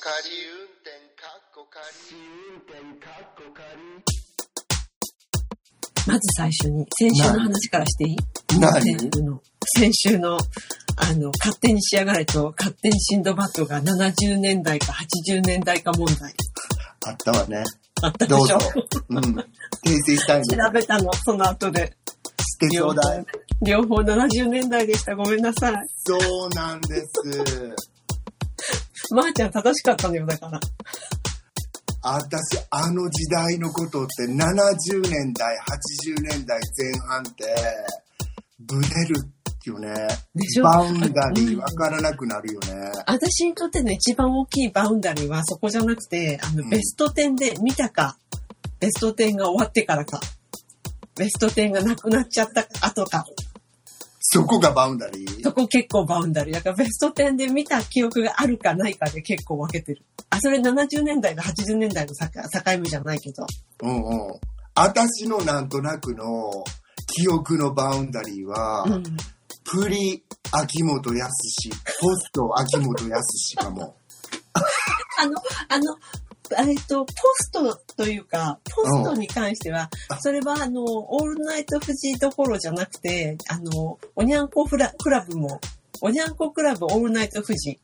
仮運転かっこ仮運転かっこ仮まず最初に、先週の話からしていい？何先週の、先週の、あの、勝手に仕上がれと、勝手にシンドバッドが70年代か80年代か問題。あったわね。あったでしょ？どうぞ。うん。訂正したいの。調べたの、その後で。してちょうだい。両方70年代でした。ごめんなさい。そうなんです。まー、ちゃん正しかったのよ、だから。私、あの時代のことって70年代、80年代前半って、ブレるよねでし。ょ？バウンダリーわからなくなるよね。私にとっての一番大きいバウンダリーはそこじゃなくて、あの、うんベスト10で見たか、ベスト10が終わってからか、ベスト10がなくなっちゃった後か、そこが boundary？そこ結構 boundary。だからベスト10で見た記憶があるかないかで結構分けてる。あ、それ70年代と80年代の境境目じゃないけど。うんうん。私のなんとなくの記憶の boundary は、うん。 pre 秋元康、 post 秋元康かも。あの、あの、えっと、ポストというか、ポストに関しては、それはあの、オールナイト富士どころじゃなくて、あの、おにゃんこフラクラブも、おにゃんこクラブオールナイト富士。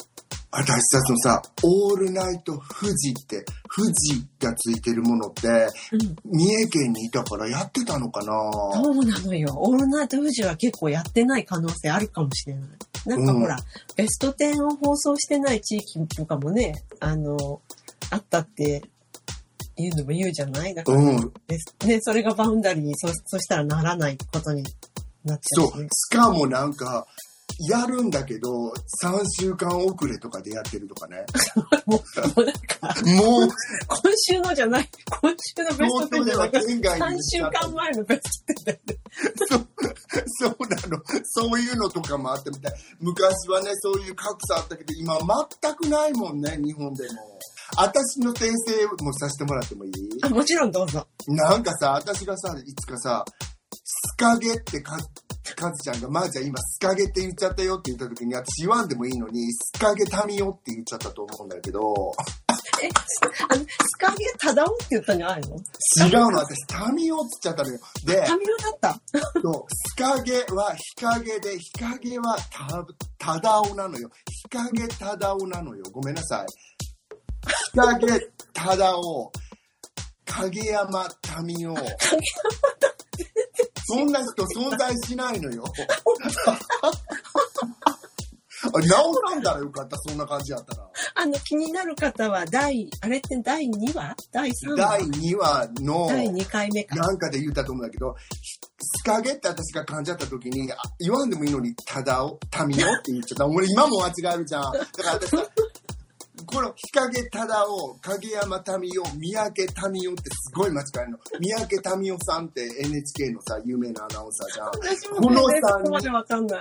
私たちのさ、オールナイト富士って、富士がついてるものって、うん。三重県にいたからやってたのかな？そうなのよ。オールナイト富士は結構やってない可能性あるかもしれない。なんかほら、ベスト10を放送してない地域とかもね、あの、あったって言うのも言うじゃない？だから、うん。ね、それがバウンダリーにそ、そしたらならないことになっちゃそううしね。。しかもなんか、やるんだけど、3週間遅れとかでやってるとかね。もう、もうなんか、もう、今週のじゃない、今週のベスト10じゃなくて、県外3に週間前のベスト10だよね。そう、そうなの。そういうのとかもあってみたい。昔はね、そういう格差あったけど、今全くないもんね、日本でも。私の訂正もさせてもらってもいい？あ、もちろんどうぞ。なんかさ、私がさ、いつかさ、スカゲってか、カズちゃんが、まー、ちゃん今スカゲって言っちゃったよって言った時に、私言わんでもいいのに、スカゲタミオって言っちゃったと思うんだけど、え、あの、スカゲタダオって言ったんじゃないの？違うの、私タミオって言っちゃったのよ。で、タミオだった。そう、スカゲは日陰で、日陰はた、ただおなのよ。日陰ただおなのよ。ごめんなさい。日陰ただお、影山民夫。そんな人存在しないのよ。あ直さんだらよかった、そんな感じやったら。あの、気になる方は、第、あれって第2話？第3話？第2話の、第2回目か。なんかで言ったと思うんだけど、スカゲって私が噛んじゃった時に、あ言わんでもいいのに、ただお、たみおって言っちゃった。俺今も間違えるじゃん。だから私さ、この日陰ただお、影山民夫、三宅民夫ってすごい間違えるの。三宅民夫さんって NHK のさ、有名なアナウンサーじゃん。この全然三そこまでわかんない。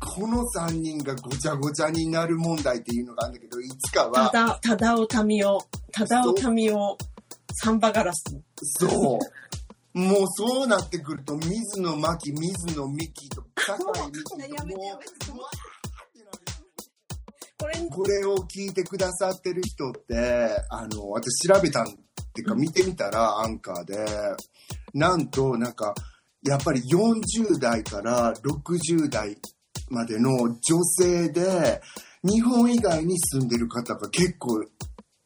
この3人がごちゃごちゃになる問題っていうのがあるんだけど、いつかは、ただ、ただおたみお、ただおたみお、サンバガラス。そう。もうそうなってくると、水野真紀、水野美紀と、酒井美紀 もう、れに、これを聞いてくださってる人って、あの、私調べたんっていうか見てみたら、アンカーで、なんと、なんか、やっぱり40代から60代までの女性で、日本以外に住んでる方が結構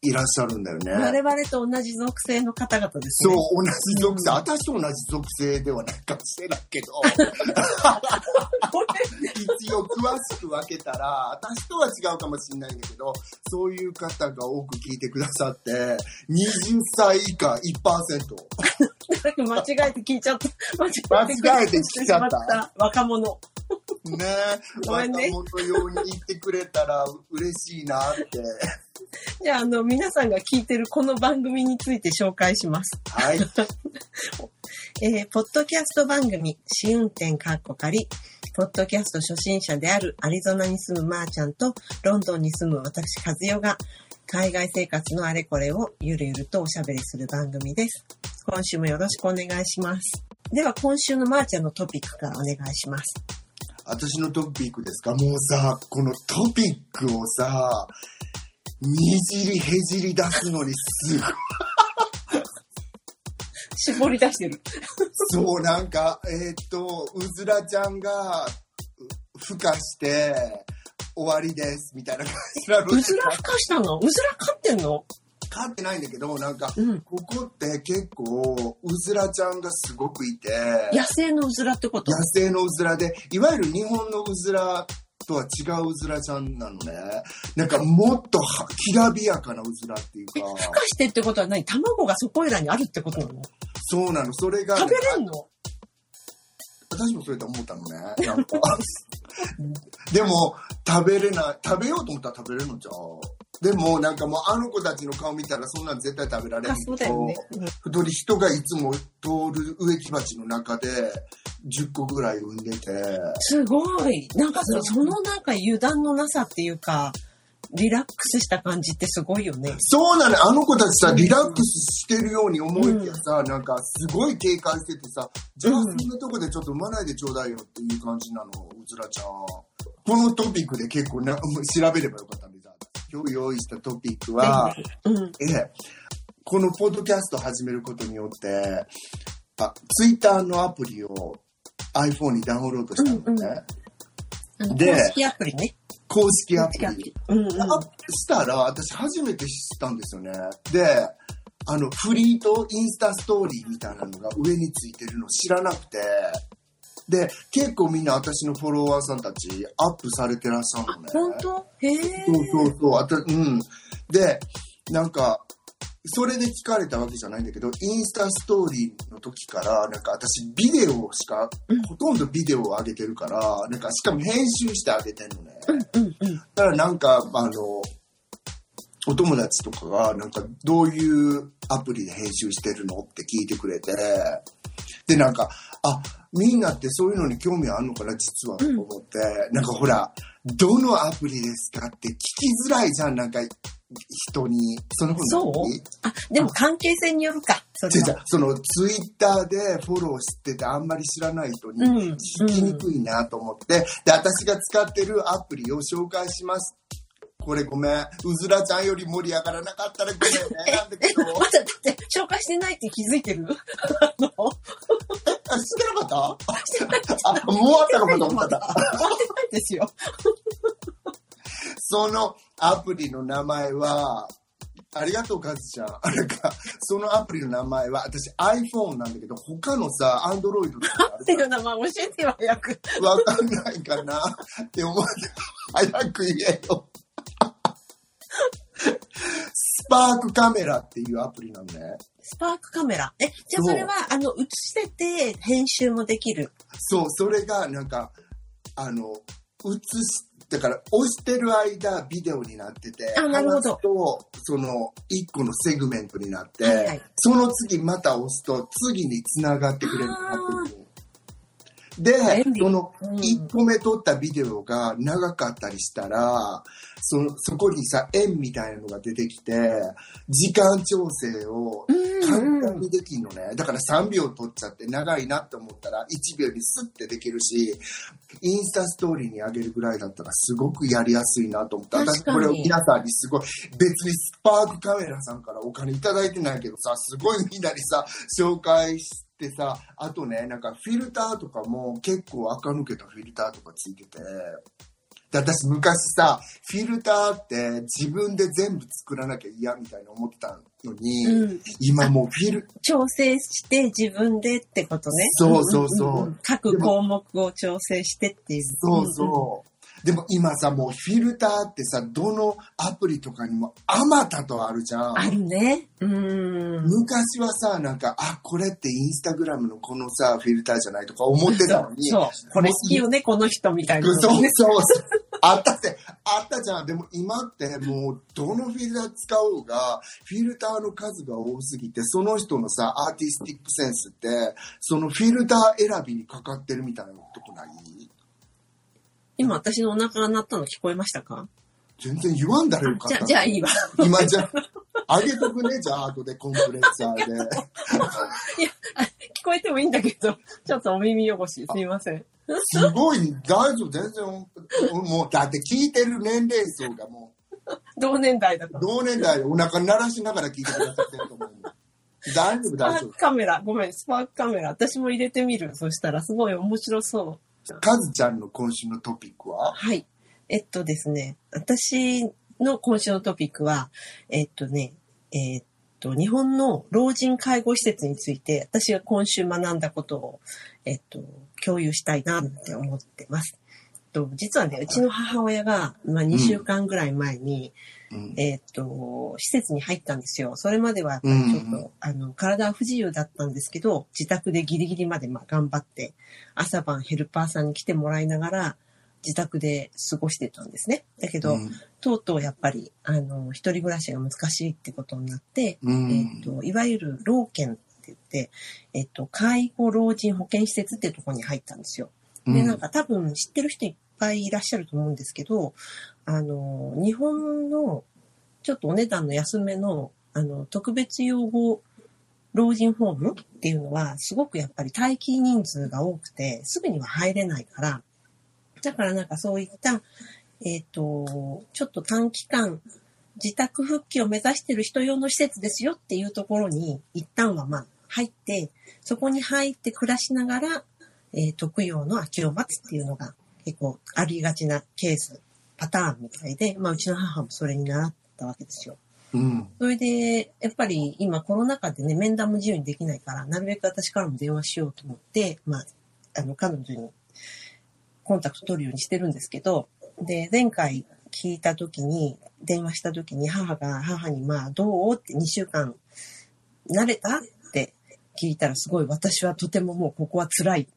いらっしゃるんだよね。我々と同じ属性の方々ですそうね。、同じ属性。私と同じ属性ではないかもしれないけど、一応詳しく分けたら、私とは違うかもしれないんだけど、そういう方が多く聞いてくださって、20歳以下1%。間違えて聞いちゃった。間違えて聞いちゃったた。若者。ね ごめんね若者用に言ってくれたら嬉しいなって。じゃあ、あの、皆さんが聞いてるこの番組について紹介します。はい。えーポッドキャスト番組、試運転かっこ仮。ポッドキャスト初心者であるアリゾナに住むまーちゃんと、ロンドンに住む私、和代が、海外生活のあれこれをゆるゆるとおしゃべりする番組です。今週もよろしくお願いします。では、今週のまーちゃんのトピックからお願いします。私のトピックですか？もうさ、このトピックをさ、にじりへじり出すのにすごい。絞り出してる。そう、なんか、えーっと、うずらちゃんが、う孵化して、終わりです、みたいな感じなのうずら孵化したの？うずら飼ってんの？飼ってないんだけど、なんか、うん。ここって結構、うずらちゃんがすごくいて、野生のうずらってこと？野生のうずらで、いわゆる日本のうずらとは違ううずらちゃんなのね。なんかもっとはきらびやかなうずらっていうか、孵化してってことは何？卵がそこいらにあるってことなの？そうなの。それが、食べれんの？私もそれと思ったのね。でも、食べれない、食べようと思ったら食べれるのじゃん。でも、なんかもうあの子たちの顔見たらそんなん絶対食べられあんけど太り人がいつも通る植木鉢の中で10個ぐらい産んでて、すごい。なんかそそのなんか油断のなさっていうか、リラックスした感じってすごいよね。そうなの、あの子たちさ、リラックスしてるように思いきやさ、なんかすごい警戒しててさ、じゃあうん。そんなとこでちょっと産まないでちょうだいよっていう感じなの、うずらちゃん。このトピックで結構な調べればよかった今日用意したトピックは、うん。ええ、このポッドキャストを始めることによって、あ、ツイッターのアプリを iPhone にダウンロードしたのね。で公式アプリね。公式アプリ公式アプ。リ。うんうん。あしたら、私初めて知ったんですよね。で、あの、フリーとインスタストーリーみたいなのが上についてるの知らなくて、で、結構みんな私のフォロワーさんたちアップされてらっしゃるのね。本当？へえ。そうそうそう。あと、うん。で、なんか、それで聞かれたわけじゃないんだけど、インスタストーリーの時から、なんか私ビデオしか、うんほとんどビデオを上げてるから、なんかしかも編集してあげてんのね。うんうん。だからなんか、あの、お友達とかが、なんか、どういうアプリで編集してるのって聞いてくれて、で、なんか、あ、みんなってそういうのに興味あるのかな、実は、と思って、なんかほら、どのアプリですかって聞きづらいじゃん、なんか、人に。そのそう？あ、でも関係性によるか。それは違う違うそのツイッターでフォローしててあんまり知らない人にうん聞きにくいなと思って、で、私が使ってるアプリを紹介します。これごめん。うずらちゃんより盛り上がらなかったらごめんね。なんだけど。まだだって紹介してないって気づいてる？あの？あ、知ってなかった？あ、もうあったのかと思った。終わってないですよ。そのアプリの名前は、ありがとう、カズちゃん。なんか、そのアプリの名前は、私 iPhone なんだけど、他のさ、Android とか名前教えてよ、早く。わかんないかなって思って、早く言えよ。スパークカメラっていうアプリなのね。スパークカメラ。え、じゃあそれは、あの、映してて、編集もできる？そう、それがなんか、あの、映し、だから押してる間ビデオになってて、あなるほどと、その一個のセグメントになって、はいはいその次また押すと次に繋がってくれるようになってる。でそのうん1個目撮ったビデオが長かったりしたら、そのそこにさ、円みたいなのが出てきて、時間調整を簡単にできるのね。だから3秒撮っちゃって長いなって思ったら1秒にスッてできるし、インスタストーリーに上げるぐらいだったらすごくやりやすいなと思って、私これを皆さんにすごい、別にスパークカメラさんからお金いただいてないけどさ、すごいみんなにさ、紹介してさ、あとね、なんかフィルターとかも結構垢抜けたフィルターとかついてて、で私昔さ、フィルターって自分で全部作らなきゃ嫌みたいな思ってたのに、うん。今もうフィル、調整して自分でってことね。そうそうそうんんん各項目を調整してっていう。そうそう。でも今さ、もうフィルターってさ、どのアプリとかにもあまたとあるじゃん。あるね。うん。昔はさ、なんか、あ、これってインスタグラムのこのさ、フィルターじゃないとか思ってたのに。そう。これ好きよね、この人みたいなのそうね。そうそう。あったって、あったじゃん。でも今ってもう、どのフィルター使おうが、フィルターの数が多すぎて、その人のさ、アーティスティックセンスって、そのフィルター選びにかかってるみたいなとこない？今私のお腹が鳴ったの聞こえましたか？全然言わんだらよかじゃ。じゃあいいわ。今じゃあ、あげとくね、じゃあ、後でコンプレッサーで。いや、あ聞こえてもいいんだけど、ちょっとお耳汚し、すいません。すごい、大丈夫、全然、もう、だって聞いてる年齢層がもう、同年代だから。同年代でお腹鳴らしながら聞いてくださってると思う。大丈夫、スパー大丈クカメラ、ごめん、スパークカメラ。私も入れてみる。そしたらすごい面白そう。夫。カズちゃんの今週のトピックは？はい。えっとですね、私の今週のトピックは、えっとね、えっと、日本の老人介護施設について、私が今週学んだことを、えっと、共有したいなって思ってます。と実はね、うちの母親が、まあ、2週間ぐらい前に、うん。えっと、施設に入ったんですよ。それまではちょっと、うんあの、体は不自由だったんですけど、自宅でギリギリまでまあ頑張って、朝晩ヘルパーさんに来てもらいながら、自宅で過ごしてたんですね。だけど、うんとうとうやっぱり、あの、一人暮らしが難しいってことになって、うんえっと、いわゆる老犬って言って、えっと、介護老人保健施設っていうところに入ったんですよ。で、なんか多分知ってる人いっぱいいらっしゃると思うんですけど、あの、日本のちょっとお値段の安めの、あの、特別養護老人ホームっていうのは、すごくやっぱり待機人数が多くて、すぐには入れないから、だからなんかそういった、えっ、と、ちょっと短期間、自宅復帰を目指してる人用の施設ですよっていうところに、一旦はまあ入って、そこに入って暮らしながら、えー特養の空きを待つっていうのが結構ありがちなケース、パターンみたいで、まあうちの母もそれに習ったわけですよ。うん。それで、やっぱり今コロナ禍でね、面談も自由にできないから、なるべく私からも電話しようと思って、まあ、あの、彼女にコンタクト取るようにしてるんですけど、で、前回聞いた時に、電話した時に母が、母にまあ、どうって2週間、慣れたって聞いたらすごい私はとてももうここは辛い。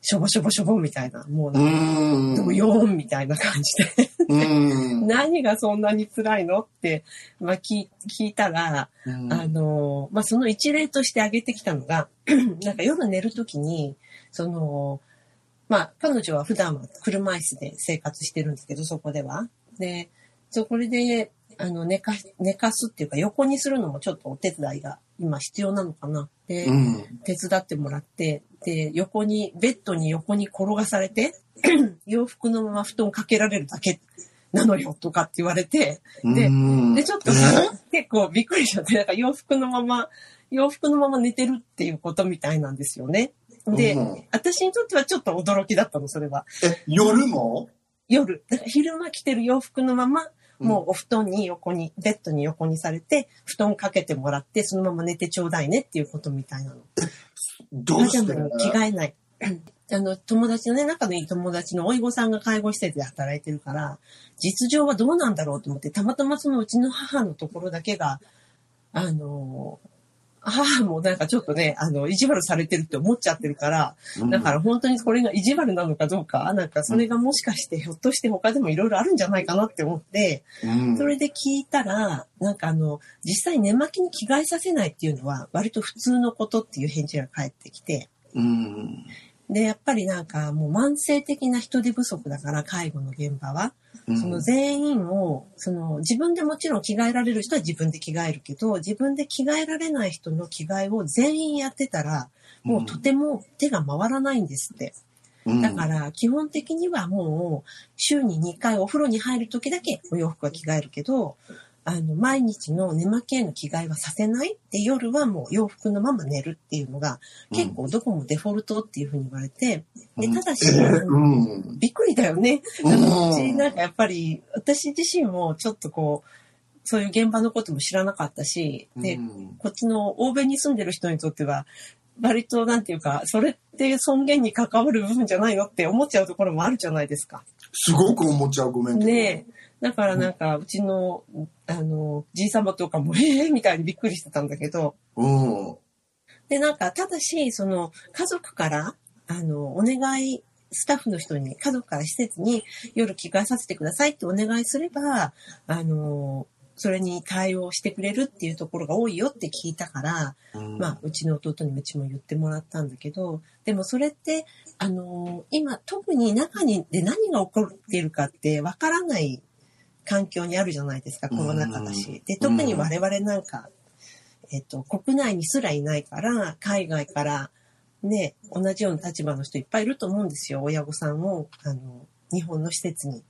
しょぼしょぼしょぼみたいな、もううなんん。か、ドヨーンみたいな感じで。うん。何がそんなに辛いのって、まあ、聞聞いたら、うんあの、まあ、その一例として挙げてきたのが、なんか夜寝るときに、その、まあ、彼女は普段は車椅子で生活してるんですけど、そこでは。で、そこで、あの、寝か、寝かすっていうか、横にするのもちょっとお手伝いが今必要なのかな。で、うん。手伝ってもらって、で、横に、ベッドに横に転がされて、洋服のまま布団かけられるだけなのよとかって言われて、でうんで、ちょっと結構びっくりしちゃって、なんか洋服のまま、洋服のまま寝てるっていうことみたいなんですよね。で、うん私にとってはちょっと驚きだったの、それは。え、夜も？夜、だから昼間着てる洋服のまま、もうお布団に横に、ベッドに横にされて、布団かけてもらって、そのまま寝てちょうだいねっていうことみたいなの。どうして着替えない。あの、友達のね、仲のいい友達のおいごさんが介護施設で働いてるから、実情はどうなんだろうと思って、たまたまそのうちの母のところだけが、あの、母もなんかちょっとね、あの、意地悪されてるって思っちゃってるから、だから本当にこれが意地悪なのかどうか、なんかそれがもしかしてひょっとして他でもいろいろあるんじゃないかなって思って、うん、それで聞いたら、なんかあの、実際寝巻きに着替えさせないっていうのは割と普通のことっていう返事が返ってきて、うん。で、やっぱりなんかもう慢性的な人手不足だから、介護の現場は。うんその全員を、その自分でもちろん着替えられる人は自分で着替えるけど、自分で着替えられない人の着替えを全員やってたら、もうとても手が回らないんですって。うんだから基本的にはもう週に2回お風呂に入る時だけお洋服は着替えるけど、あの、毎日の寝巻きへの着替えはさせないで、夜はもう洋服のまま寝るっていうのが結構どこもデフォルトっていうふうに言われて、で、ただし、えーうん。びっくりだよね。うんちなんかやっぱり私自身もちょっとこう、そういう現場のことも知らなかったし、で、うんこっちの欧米に住んでる人にとっては、割となんていうか、それって尊厳に関わる部分じゃないのって思っちゃうところもあるじゃないですか。すごく思っちゃう、ごめん。ねえ。だからなんか、うちの、あの、じいさまとかも、ええみたいにびっくりしてたんだけど、うん。で、なんか、ただし、その、家族から、あの、お願い、スタッフの人に、家族から施設に夜着替えさせてくださいってお願いすれば、あの、それに対応してくれるっていうところが多いよって聞いたから、うん。まあ、うちの弟にもうちも言ってもらったんだけど、でもそれって、あの今、特に中にで何が起こっているかってわからない環境にあるじゃないですか、コロナ禍だし。で、特に我々なんか、えっと、国内にすらいないから、海外から、ね、同じような立場の人いっぱいいると思うんですよ。親御さんを、あの、日本の施設に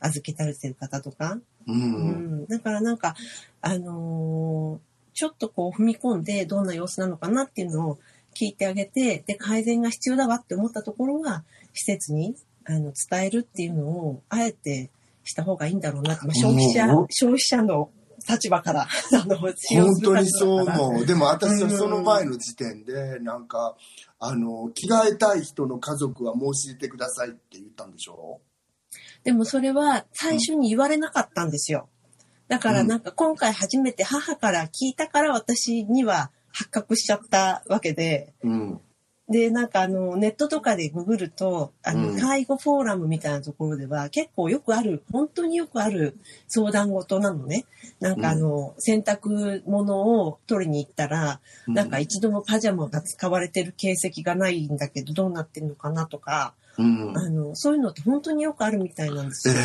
預けられてる方とか。う。うんん。だからなんか、あのーちょっとこう踏み込んでどんな様子なのかなっていうのを聞いてあげて、で、改善が必要だわって思ったところは、施設にあの伝えるっていうのを、あえてした方がいいんだろうなって、まあ、消費者消費者の立場から、あの、本当にそう思う。でも私はその前の時点で、なんか、あの、着替えたい人の家族は申し出てくださいって言ったんでしょ？でもそれは最初に言われなかったんですよ。だからなんか今回初めて母から聞いたから私には発覚しちゃったわけで、うん。で、なんかあの、ネットとかでググると、あの、うん。介護フォーラムみたいなところでは結構よくある、本当によくある相談事なのね。なんかあの、洗濯物を取りに行ったら、なんか一度もパジャマが使われてる形跡がないんだけど、どうなってんのかなとか、うん。あの、そういうのって本当によくあるみたいなんですえよ。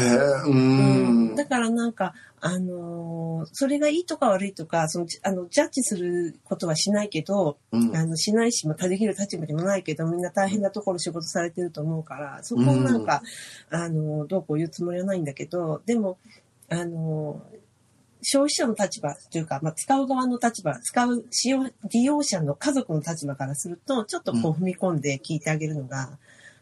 えうん。だからなんか、あのーそれがいいとか悪いとか、その、あの、ジャッジすることはしないけど、うんあの、しないし、まあ、できる立場でもないけど、みんな大変なところ仕事されてると思うから、そこをなんか、あの、どうこう言うつもりはないんだけど、でも、あの、消費者の立場というか、まあ、使う側の立場、使う使用、利用者の家族の立場からすると、ちょっとこう踏み込んで聞いてあげるのが、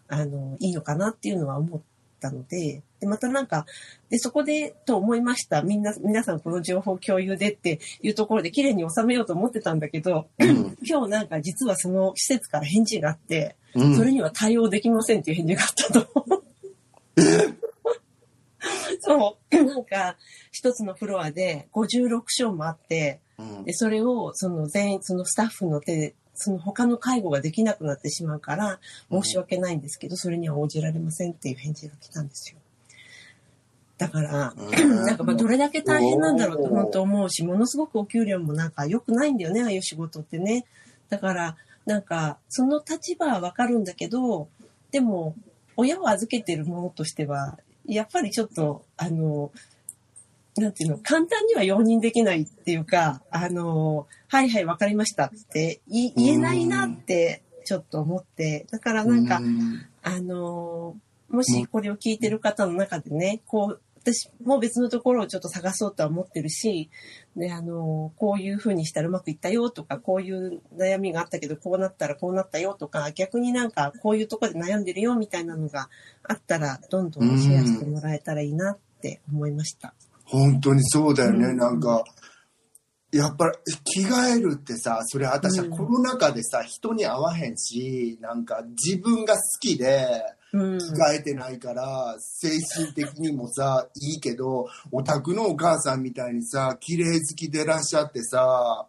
あの、いいのかなっていうのは思ったので、で、またなんか、で、そこで、と思いました。みんな、皆さんこの情報共有でっていうところで綺麗に収めようと思ってたんだけど、うん 今日なんか実はその施設から返事があって、うんそれには対応できませんっていう返事があったと。そう。なんか、一つのフロアで56床もあって、うんで、それを、その全員、そのスタッフの手で、その他の介護ができなくなってしまうから、申し訳ないんですけど、それには応じられませんっていう返事が来たんですよ。だから、うんなんかまあどれだけ大変なんだろうと本当思うし、ものすごくお給料もなんか良くないんだよね、ああいう仕事ってね。だから、なんか、その立場はわかるんだけど、でも、親を預けてるものとしては、やっぱりちょっと、あの、なんていうの、簡単には容認できないっていうか、あの、はいはい、わかりましたって言えないなって、ちょっと思って、だからなんか、うんあのーもしこれを聞いてる方の中でね、こう、私も別のところをちょっと探そうとは思ってるし、で、あのーこういうふうにしたらうまくいったよとか、こういう悩みがあったけど、こうなったらこうなったよとか、逆になんかこういうところで悩んでるよみたいなのがあったら、どんどんシェアしてもらえたらいいなって思いました。本当にそうだよね、うん。なんか。やっぱり着替えるってさそれ私はうん。コロナ禍でさ、人に会わへんしなんか自分が好きでうん。着替えてないから、精神的にもさいいけどお宅のお母さんみたいにさ綺麗好きでいらっしゃってさ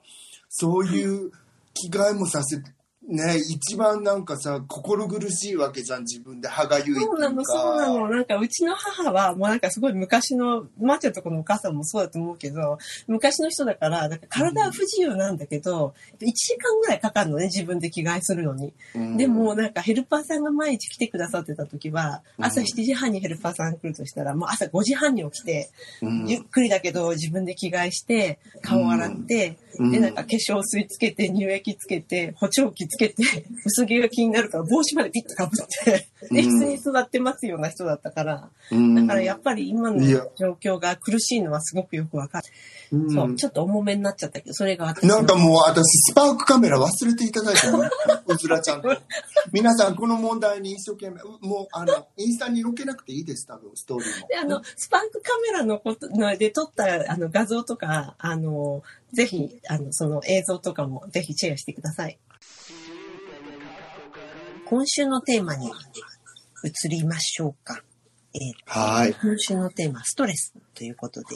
そういう着替えもさせてね一番なんかさ心苦しいわけじゃん自分で歯がゆいっていうか。そうなの、そうなの。なんか、うちの母は、もうなんかすごい昔の、まーちゃんとこのお母さんもそうだと思うけど、昔の人だから、なんか体は不自由なんだけど、1時間ぐらいかかるのね、自分で着替えするのに。うん。でも、なんかヘルパーさんが毎日来てくださってた時は、朝うん。7時半にヘルパーさん来るとしたら、もう朝5時半に起きて、うん。ゆっくりだけど自分で着替えして、顔洗って、うん。で、なんか化粧水つけて、乳液つけて、補聴器つけて、薄毛が気になるから帽子までピッとかぶって、で、うん椅子に座ってますような人だったから、うんだからやっぱり今の状況が苦しいのはすごくよくわかる。うんそう、ちょっと重めになっちゃったけど、それが私のなんかもう私、スパークカメラ忘れていただいてもいいうずらちゃんと。皆さん、この問題に一生懸命、うもう、あの、インスタに載っけなくていいです、多分、ストーリーも。で、あの、スパークカメラのことので撮ったあの画像とか、あの、ぜひ、あの、その映像とかもぜひシェアしてください。今週のテーマに移りましょうか。えーはい。今週のテーマ、ストレスということで、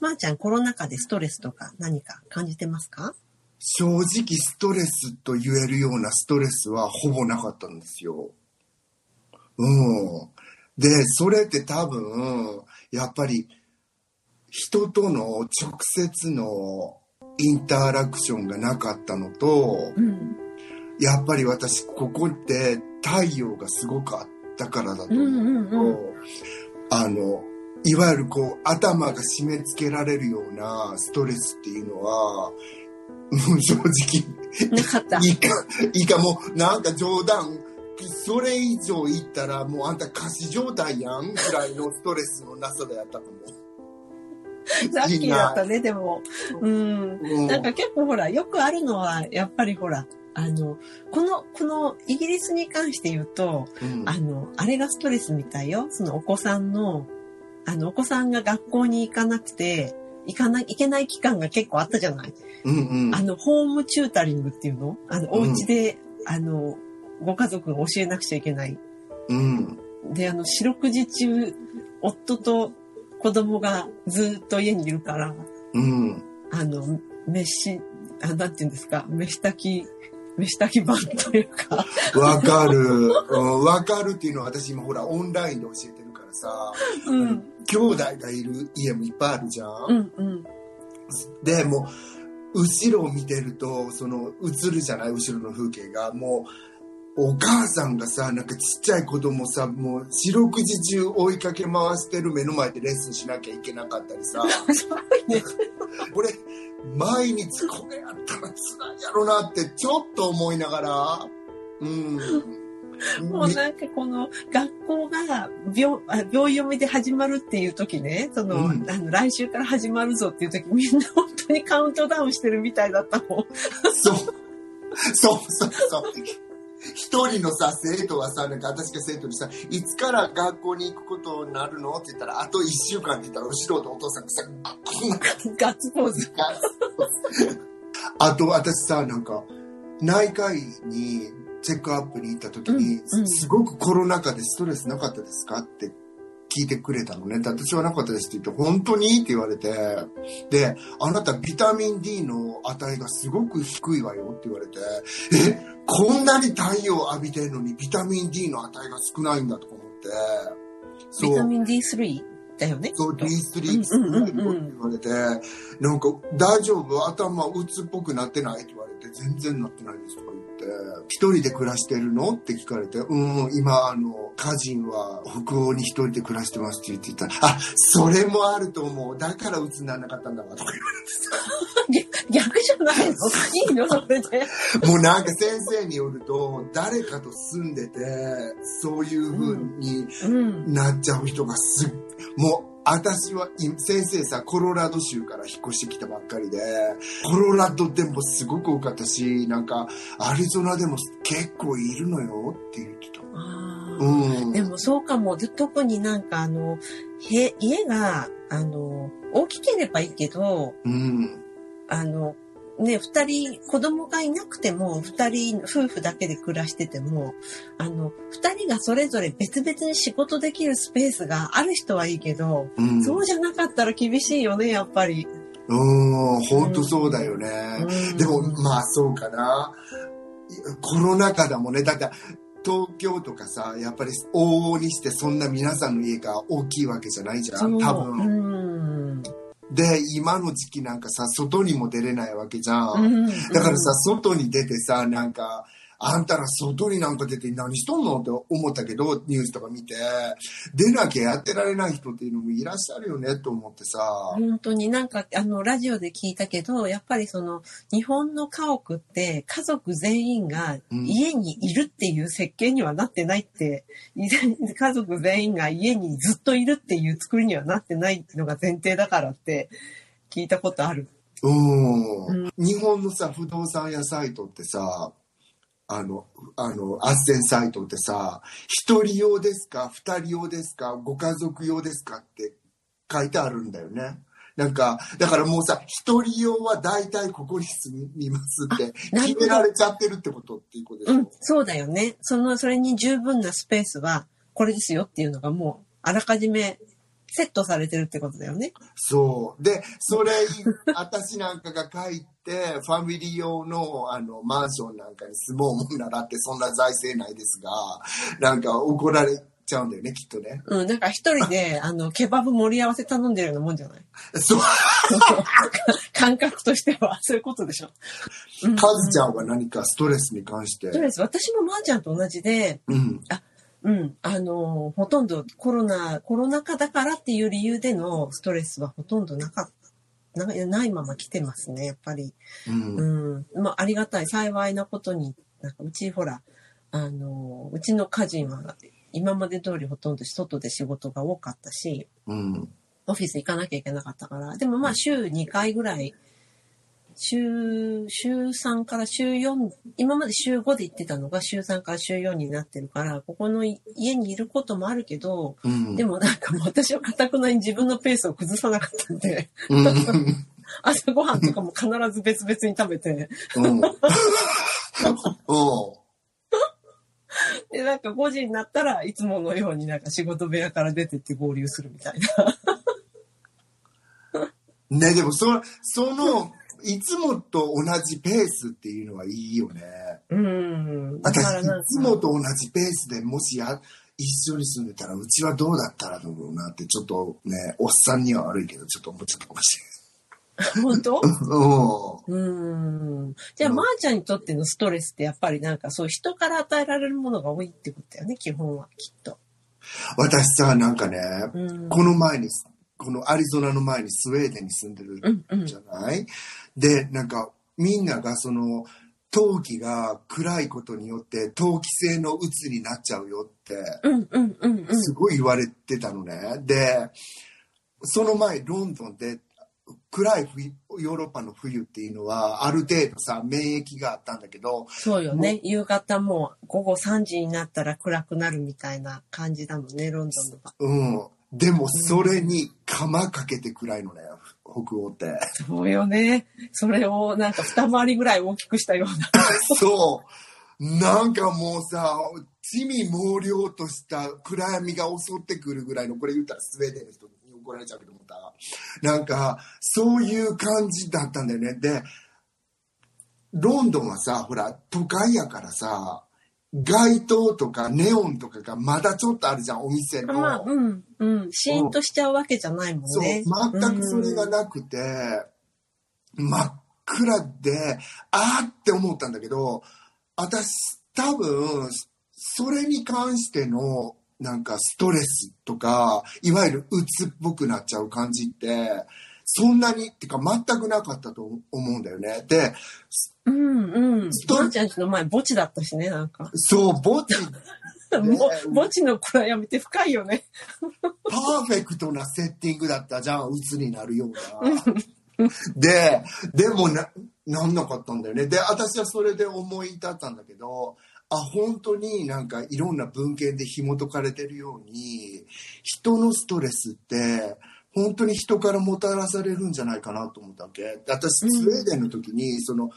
まー、ちゃん、コロナ禍でストレスとか何か感じてますか？正直、ストレスと言えるようなストレスはほぼなかったんですよ。うん。で、それって多分、やっぱり、人との直接のインターラクションがなかったのと、うん。やっぱり私ここって太陽がすごくあったからだと思ううんうんうん。あのいわゆるこう頭が締め付けられるようなストレスっていうのはうん正直なかった。いいかいいかもうなんか冗談それ以上言ったらもうあんた仮死状態やんぐらいのストレスのなさでやったと思うラッキーだったね、でも。うん。うんなんか結構ほら、よくあるのは、やっぱりほら、あの、この、このイギリスに関して言うと、うん。あの、あれがストレスみたいよ。そのお子さんの、あの、お子さんが学校に行かなくて、行かない、行けない期間が結構あったじゃない。うんうん。あの、ホームチュータリングっていうの？あの、おうん。家で、あの、ご家族が教えなくちゃいけない。うん。で、あの、四六時中、夫と子供がずっと家にいるから、うん。あの、飯、あ、なんていうんですか、飯炊き、飯炊き版というか、わかる。うんわかるっていうのは私今ほらオンラインで教えてるからさ、うん、兄弟がいる家もいっぱいあるじゃん。うん、うん。で、もう、後ろを見てると、その、映るじゃない後ろの風景が。もう、お母さんがさ、なんかちっちゃい子供さ、もう、四六時中追いかけ回してる目の前でレッスンしなきゃいけなかったりさ、すごいね。これ、毎日これやったら辛いやろなって、ちょっと思いながら、うん。もうなんかこの学校が病あ秒読みで始まるっていう時ね、その、うんあの来週から始まるぞっていう時みんな本当にカウントダウンしてるみたいだったもん。そう。そうそうそう。一人のさ、生徒はさ、なんか私が生徒にさ、いつから学校に行くことになるのって言ったら、あと一週間って言ったら、後ろでお父さんがさ、こんなガッツポーズ。感じ。あと私さ、なんか、内科医にチェックアップに行った時に、うんうんすごくコロナ禍でストレスなかったですかって聞いてくれたのね。で私はなかったですって言って、本当に？って言われて、で、あなたビタミン D の値がすごく低いわよって言われて、え、こんなに太陽浴びてるのにビタミン D の値が少ないんだとか思って、ビタミン D3 だよね。そう D3 うん。少ないよって言われて、なんか大丈夫？頭うつっぽくなってない？って言われて、全然なってないですとか言って、一人で暮らしてるの？って聞かれて、うん、今あの、家人は北欧に一人で暮らしてますって言ってたら、あ、それもあると思う。だからうつにならなかったんだわとか言われてさ。逆じゃないの？いいの？それで。もうなんか先生によると、誰かと住んでて、そういう風にうん。なっちゃう人がすっ、もう、私は、い先生さ、コロラド州から引っ越してきたばっかりで、コロラドでもすごく多かったし、なんか、アリゾナでも結構いるのよって言ってた。あうーん。でもそうかも。で特になんかあの、へ家が、あの、大きければいいけど、うん。あの、ね、二人、子供がいなくても、二人、夫婦だけで暮らしてても、あの、二人がそれぞれ別々に仕事できるスペースがある人はいいけど、うん。そうじゃなかったら厳しいよね、やっぱり。うん、本当そうだよね。うんでも、まあそうかな。コロナ禍だもんね。だって、東京とかさ、やっぱり往々にしてそんな皆さんの家が大きいわけじゃないじゃ。ん多分。うん。で、今の時期なんかさ、外にも出れないわけじゃん。うんだからさ、外に出てさ、なんか、あんたら外になんか出て何しとんのって思ったけど、ニュースとか見て、出なきゃやってられない人っていうのもいらっしゃるよねと思ってさ。本当になんか、あの、ラジオで聞いたけど、やっぱりその、日本の家屋って家族全員がうん家にいるっていう設計にはなってないって、以 前家族全員が家にずっといるっていう作りにはなってないのが前提だからって聞いたことある。うん。日本のさ、不動産屋サイトってさ、あの、あの、斡旋サイトってさ、一人用ですか二人用ですかご家族用ですかって書いてあるんだよね。なんか、だからもうさ、一人用は大体ここに住みますって決められちゃってるってことっていうことでしょ？うん、そうだよね。その、それに十分なスペースはこれですよっていうのがもう、あらかじめセットされてるってことだよね。そう。で、それ、私なんかが書いて、ファミリー用の、あの、マンションなんかに住もうもんならって、そんな財政ないですが、なんか怒られちゃうんだよね、きっとね。うん、なんか一人で、あの、ケバブ盛り合わせ頼んでるようなもんじゃない？そう、感覚としては、そういうことでしょ。うんカズちゃんは何かストレスに関して？と。りあえず私もまーちゃんと同じで、うん。うん、あの、ほとんどコロナ、コロナ禍だからっていう理由でのストレスはほとんどなかった。なないまま来てますね、やっぱり。うん。うん。まあ、ありがたい、幸いなことに、なんかうちほら、あの、うちの家人は今まで通りほとんど外で仕事が多かったし、うん。オフィス行かなきゃいけなかったから。でもまあ週2回ぐらい、週、週3から週4、今まで週5で行ってたのが週3から週4になってるから、ここのい家にいることもあるけど、うん。でもなんかもう私はかたくなに自分のペースを崩さなかったんで、うん、朝ごはんとかも必ず別々に食べて。で、なんか5時になったらいつものようになんか仕事部屋から出てって合流するみたいな。ね、でもそ、その、いつもと同じペースっていうのはいいよね。うん。だ私、いつもと同じペースでもしや、一緒に住んでたら、うちはどうだったらだろうなって、ちょっとね、おっさんには悪いけど、ちょっと思っちゃったかもし本当？れない。うん。じゃあ、まー、ちゃんにとってのストレスってやっぱりなんかそう人から与えられるものが多いってことだよね、基本は、きっと。うん。私さ、なんかね、うん。この前に、このアリゾナの前にスウェーデンに住んでるうんうんじゃない、で、なんか、みんながその、陶器が暗いことによって陶器製の鬱になっちゃうよって、うんうんうんうん。すごい言われてたのね。で、その前、ロンドンで、暗い冬ヨーロッパの冬っていうのは、ある程度さ、免疫があったんだけど、そうよね。夕方もう午後3時になったら暗くなるみたいな感じだもんね、ロンドンとか。うん。でも、それに釜かけて暗いのね、北欧って。そうよね。それをなんか二回りぐらい大きくしたような。そう。なんかもうさ、地味猛量とした暗闇が襲ってくるぐらいの、これ言ったらスウェーデンの人に怒られちゃうけど、また。なんか、そういう感じだったんだよね。で、ロンドンはさ、ほら、都会やからさ、街灯とかネオンとかがまだちょっとあるじゃん、お店の。まあ、うん、うん。シーンとしちゃうわけじゃないもんそう、ね。全くそれがなくて、真っ暗で、あーって思ったんだけど、私、多分、それに関しての、なんかストレスとか、いわゆる鬱っぽくなっちゃう感じって、そんなに、ってか全くなかったと思うんだよね。で、うん、うん。ストばあちゃんちの前墓地だったしね、なんか。そう、墓地、も墓地の暗闇って深いよね。パーフェクトなセッティングだったじゃん、鬱になるような。で、でもな、なんなかったんだよね。で、私はそれで思い立ったんだけど、あ、本当になんかいろんな文献で紐解かれてるように、人のストレスって、本当に人からもたらされるんじゃないかなと思ったわけ。で私、スウェーデンの時に、その、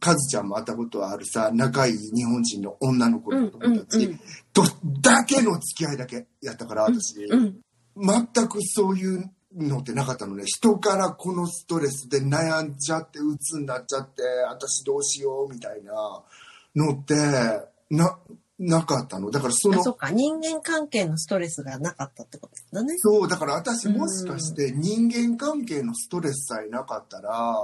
カズちゃんも会ったことあるさ、仲いい日本人の女の子の友達、うんうんうんどだけの付き合いだけやったから、私。うん。全くそういうのってなかったのね。人からこのストレスで悩んじゃって、鬱になっちゃって、私どうしようみたいなのって、な、なかったの。だからそあ、の、そっか。人間関係のストレスがなかったってことだね。そう、だから私もしかして人間関係のストレスさえなかったら、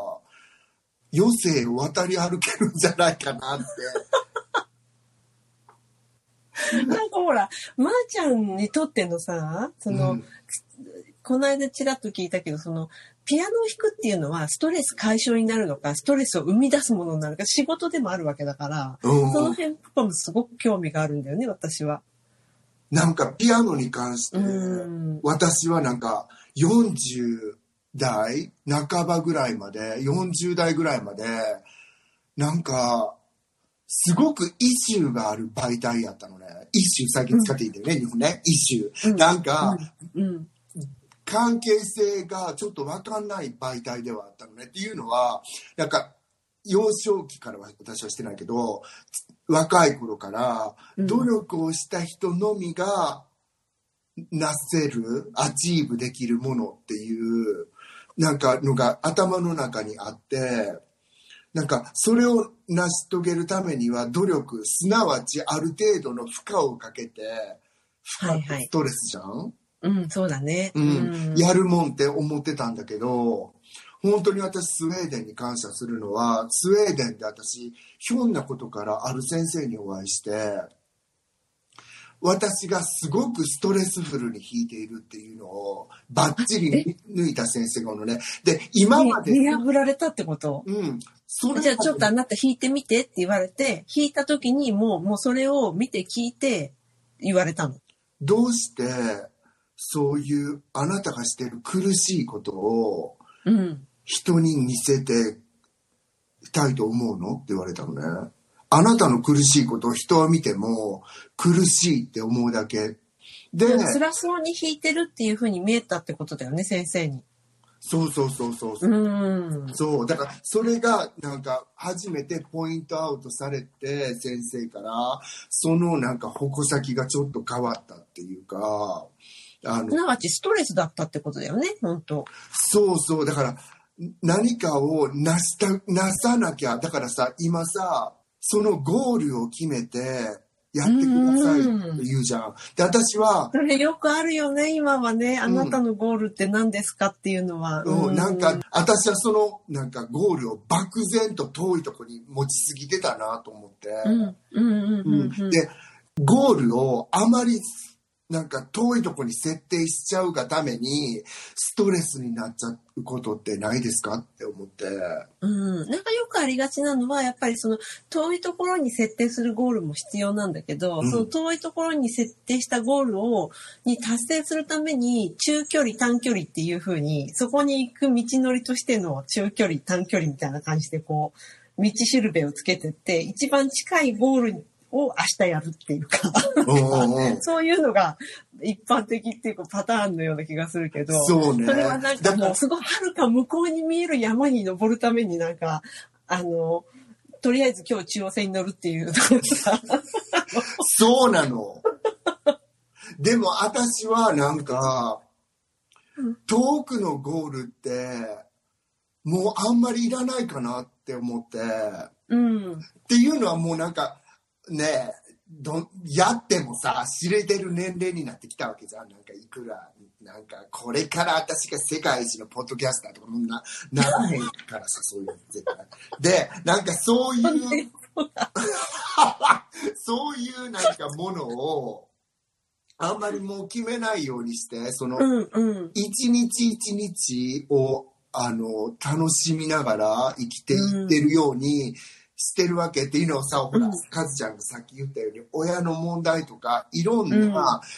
余生を渡り歩けるんじゃないかなって。なんかほら、まー、ちゃんにとってのさ、その、うんこの間ちらっと聞いたけど、その、ピアノを弾くっていうのは、ストレス解消になるのか、ストレスを生み出すものになるか、仕事でもあるわけだから、うんその辺とかもすごく興味があるんだよね、私は。なんかピアノに関して、うん。私はなんか40代半ばぐらいまで40代ぐらいまでなんかすごくイシューがある媒体やったのねイシュー最近使っていいんだよね、日本ねイシュー、うんなんか、うん。関係性がちょっと分かんない媒体ではあったのねっていうのはなんか幼少期からは私はしてないけど若い頃からうん。努力をした人のみがなせる achieve できるものっていうなんかのが頭の中にあってなんかそれを成し遂げるためには努力すなわちある程度の負荷をかけて負荷ストレスじゃん、うん、そうだね。うん、やるもんって思ってたんだけど、本当に私スウェーデンに感謝するのは、スウェーデンで私、ひょんなことからある先生にお会いして、私がすごくストレスフルに弾いているっていうのをバッチリ抜いた先生がのね。で、今まで、見破られたってこと？うん、それじゃあちょっとあなた弾いてみてって言われて、弾いた時にもう、もうそれを見て聞いて言われたの。どうしてそういうあなたがしてる苦しいことをうん。人に見せてたいと思うの？って言われたのね。あなたの苦しいことを人は見ても苦しいって思うだけ。で、辛そうに弾いてるっていう風に見えたってことだよね、先生に。そうそうそうそうそうう。ん。そう、だからそれがなんか初めてポイントアウトされて先生から、そのなんか矛先がちょっと変わったっていうか、あのす、なわちストレスだったってことだよね、本当そうそう、だから何かを成した、なさなきゃ、だからさ、今さ、そのゴールを決めてやってくださいって言うじゃん。で、私は、それよくあるよね、今はね。あなたのゴールって何ですかっていうのは。うん、なんか、私はその、なんかゴールを漠然と遠いところに持ちすぎてたなと思って。うん、うん、うん、うんうん。で、ゴールをあまりなんか遠いところに設定しちゃうがためにストレスになっちゃうことってないですかって思って。うん。なんかよくありがちなのは、やっぱりその遠いところに設定するゴールも必要なんだけど、うんその遠いところに設定したゴールを、に達成するために中距離、短距離っていう風に、そこに行く道のりとしての中距離、短距離みたいな感じでこう、道しるべをつけてって、一番近いゴールを明日やるっていうか、そういうのが一般的っていうかパターンのような気がするけど、そうね。それはなんかもうすごい遥か向こうに見える山に登るためになんか、あの、とりあえず今日中央線に乗るっていうそうなの。でも私はなんか、遠くのゴールって、もうあんまりいらないかなって思って、うん。っていうのはもうなんか、ねどやってもさ、知れてる年齢になってきたわけじゃん。なんかいくら、なんかこれから私が世界一のポッドキャスターとかもな、ならへんからさ、そういうの絶対。で、なんかそういう、そういうなんかものを、あんまりもう決めないようにして、その、うんうん。一日一日をあの楽しみながら生きていってるようにしてるわけっていうのをさ、ほらうんカズちゃんがさっき言ったように親の問題とかいろんな、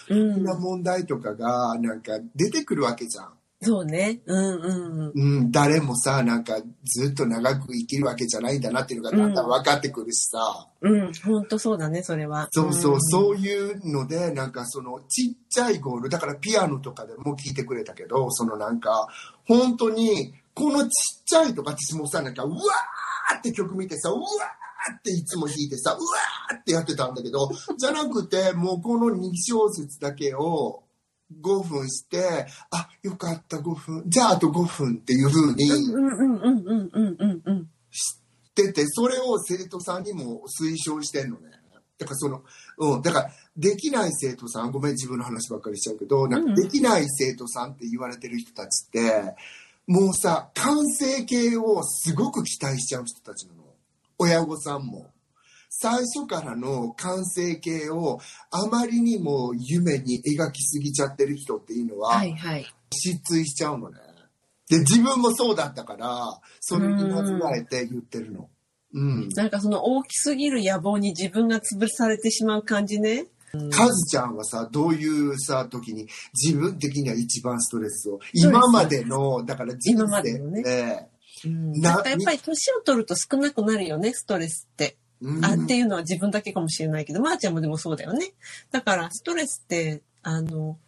うんんな。問題とかがなんか出てくるわけじゃん。そうね。うんうん。うん、誰もさなんかずっと長く生きるわけじゃないんだなっていうのがだんだん分かってくるしさ、うん。本当そうだね、それは。そうそう、んそういうので、なんかそのちっちゃいゴール、だからピアノとかでも聞いてくれたけど、そのなんか、本当に、このちっちゃいとか私もさ、なんか、うわーって曲見てさ、うわーっていつも弾いてさ、うわーってやってたんだけど、じゃなくて、もうこの2小節だけを5分して、あ、よかった5分、じゃああと5分っていう風に、うんうんうんうんうんうんうん。ってて、それを生徒さんにも推奨してんのね。だからその、うん、だから、できない生徒さん、ごめん、自分の話ばっかりしちゃうけど、なんかうんできない生徒さんって言われてる人たちって、もうさ、完成形をすごく期待しちゃう人たちなの。親御さんも。最初からの完成形をあまりにも夢に描きすぎちゃってる人っていうのは、はいはい。失墜しちゃうのね。で、自分もそうだったから、それになぞらえて言ってるの。うん。なんかその大きすぎる野望に自分が潰されてしまう感じね。カズちゃんはさ、どういうさ、時に自分的には一番ストレスを、今までの、だから人今まで生のね。で、うん。ななんかやっぱり年を取ると少なくなるよね、ストレスって。うん。あっていうのは自分だけかもしれないけど、まー、ちゃんもでもそうだよね。だからストレスって、あの、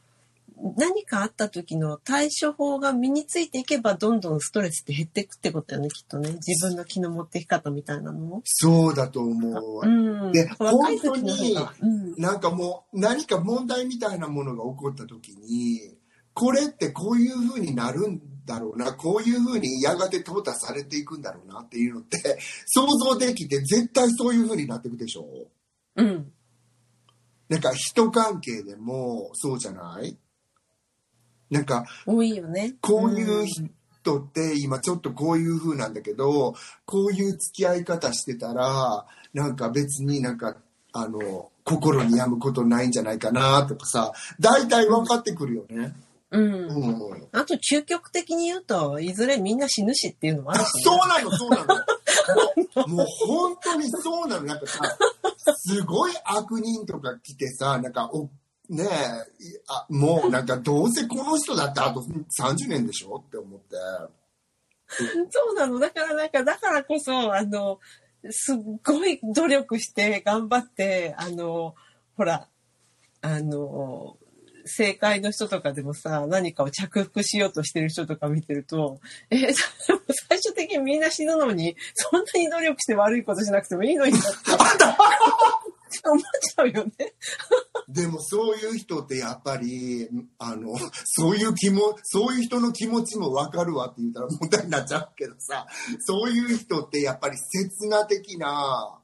何かあった時の対処法が身についていけばどんどんストレスって減っていくってことだよね、きっとね。自分の気の持っていき方みたいなのも。そうだと思う。うん。で若い時の方が。うん。なんかもう何か問題みたいなものが起こった時に、これってこういう風になるんだろうな、こういう風にやがて淘汰されていくんだろうなっていうのって 想像できて絶対そういう風になっていくでしょうん。なんか人関係でもそうじゃない？なんか多いよね。こういう人って今ちょっとこういう風なんだけど、こういう付き合い方してたら、なんか別になんか、あの、心に病むことないんじゃないかなとかさ、大体分かってくるよね。うん。うん。あと、究極的に言うと、いずれみんな死ぬしっていうのもあるし、ね。そうなの、そう なの。もう本当にそうなの。なんかさ、すごい悪人とか来てさ、なんかお、ねえ、いあもうなんかどうせこの人だってあと30年でしょって思って。そうなの。だからなんか、だからこそ、あの、すっごい努力して頑張って、あの、ほら、あの、正解の人とかでもさ、何かを着服しようとしてる人とか見てると、え、でも最終的にみんな死ぬのに、そんなに努力して悪いことしなくてもいいのになって思っちゃうよね。でもそういう人ってやっぱり、あの、そういう気も、そういう人の気持ちも分かるわって言ったら問題になっちゃうけどさ、そういう人ってやっぱり刹那的な、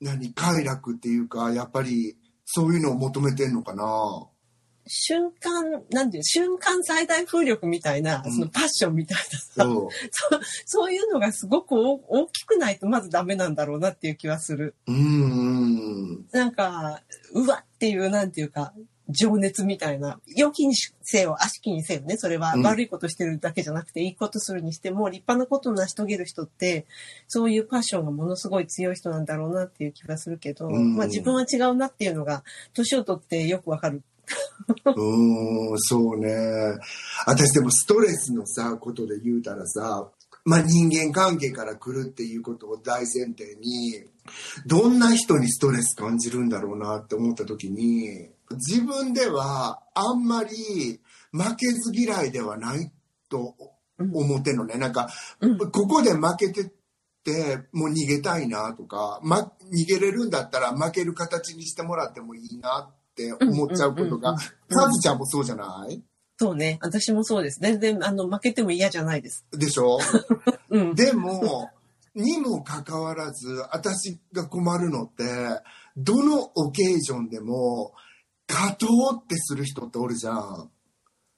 何、快楽っていうか、やっぱりそういうのを求めてんのかな？瞬間、なんていう、瞬間最大風力みたいな、うんそのパッションみたいなさ、そう。そうそういうのがすごく大大きくないとまずダメなんだろうなっていう気はする。うーん。なんか、うわっていう、なんていうか、情熱みたいな、良きにせよ、悪しきにせよね、それはうん悪いことしてるだけじゃなくて、いいことするにしても、立派なことを成し遂げる人って、そういうパッションがものすごい強い人なんだろうなっていう気がするけど、うんまあ自分は違うなっていうのが、年を取ってよくわかる。うーん、そうね。私でもストレスのさ、ことで言うたらさ、まあ人間関係から来るっていうことを大前提に、どんな人にストレス感じるんだろうなって思った時に、自分ではあんまり負けず嫌いではないと思ってんのね。なんか、うんここで負けてって、もう逃げたいなとか、ま、逃げれるんだったら負ける形にしてもらってもいいなって思っちゃうことがカズちゃんもそうじゃない？そうね。私もそうです。全然、あの、負けても嫌じゃないです。でしょ？うん。でも、にもかかわらず、私が困るのって、どのオケージョンでも、勝とうってする人っておるじゃん。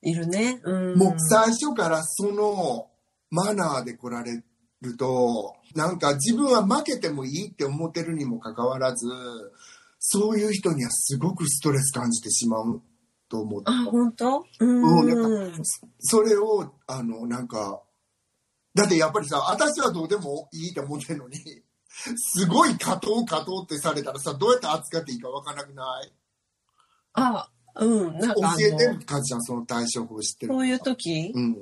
いるね。うん。もう最初からそのマナーで来られると、なんか自分は負けてもいいって思ってるにもかかわらず、そういう人にはすごくストレス感じてしまうと思って。あ、本当？ううんん。それを、あの、なんか、だってやっぱりさ、私はどうでもいいと思ってるのに、すごい勝とう勝とうってされたらさ、どうやって扱っていいかわからなくない？あ、うん。なん教かあえての、かずちゃん、その対処法知ってる。そういう時、うん。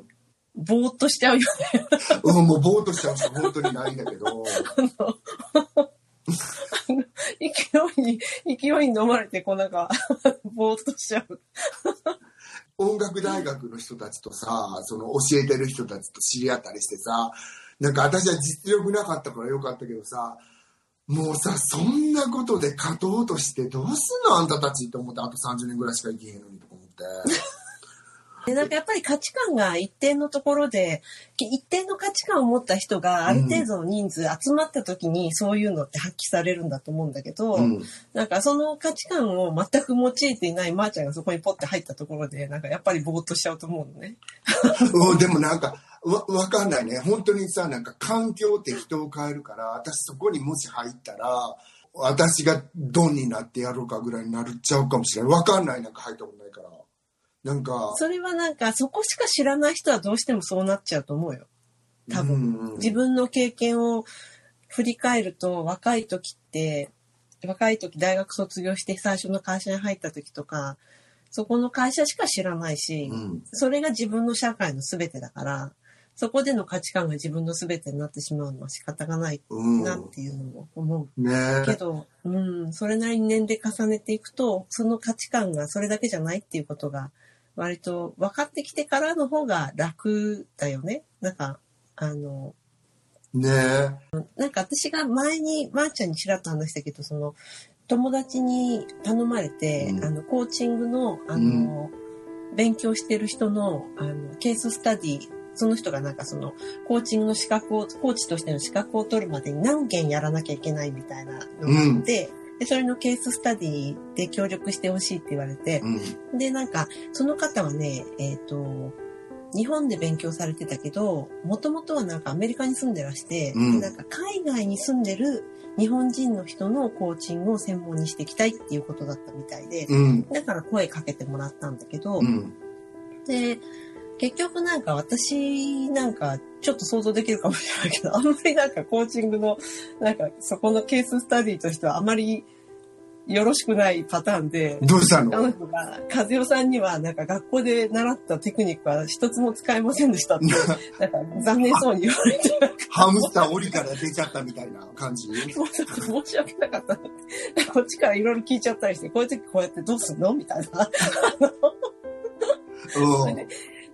ぼーっとしちゃうよね。うん、もうぼーっとしちゃうしか本当にないんだけど。勢いに、勢いに飲まれて、こうなんか、ぼーっとしちゃう。音楽大学の人たちとさ、その教えてる人たちと知り合ったりしてさ、なんか私は実力なかったからよかったけどさ、もうさ、そんなことで勝とうとしてどうすんのあんたたちって思って、あと30年ぐらいしか生きへんのにとか思って。で、なんかやっぱり価値観が一定のところで、一定の価値観を持った人がある程度の人数集まった時にそういうのって発揮されるんだと思うんだけど、うん。なんかその価値観を全く用いていないまーちゃんがそこにポッて入ったところで、なんかやっぱりぼーっとしちゃうと思うのね。うん、でもなんか、わ、わかんないね。本当にさ、なんか環境って人を変えるから、私そこにもし入ったら、私がドンになってやろうかぐらいになるっちゃうかもしれない。わかんない、なんか入ったことないから。なんか、それはなんかそこしか知らない人はどうしてもそうなっちゃうと思うよ。多分。うん自分の経験を振り返ると若い時って若い時大学卒業して最初の会社に入った時とかそこの会社しか知らないし、うん。それが自分の社会の全てだからそこでの価値観が自分の全てになってしまうのは仕方がないうん。なっていうのを思う。ねけど、うん、それなりに年齢重ねていくとその価値観がそれだけじゃないっていうことが割と分かってきてからの方が楽だよね。なんかあのね。なんか私が前にまー、ちゃんにちらっと話したけど、その友達に頼まれて、うん。あのコーチングのあの、勉強してる人のあのケーススタディ、その人がなんかそのコーチングの資格を、コーチとしての資格を取るまでに何件やらなきゃいけないみたいなのがあって、でそれのケーススタディで協力してほしいって言われて、うん。で、なんか、その方はね、えっ、と、日本で勉強されてたけど、もともとはなんかアメリカに住んでらして、うんでなんか海外に住んでる日本人の人のコーチングを専門にしていきたいっていうことだったみたいで、うん。だから声かけてもらったんだけど、うん。で、結局なんか私なんかちょっと想像できるかもしれないけど、あんまりなんかコーチングの、なんかそこのケーススタディとしてはあまりよろしくないパターンで、どうしたの？彼女が、和代さんには、なんか学校で習ったテクニックは一つも使えませんでしたって、なんか残念そうに言われて、ハムスター檻から出ちゃったみたいな感じ？もうちょっと申し訳なかった。こっちからいろいろ聞いちゃったりして、こういう時こうやってどうすんの？みたいな。うん。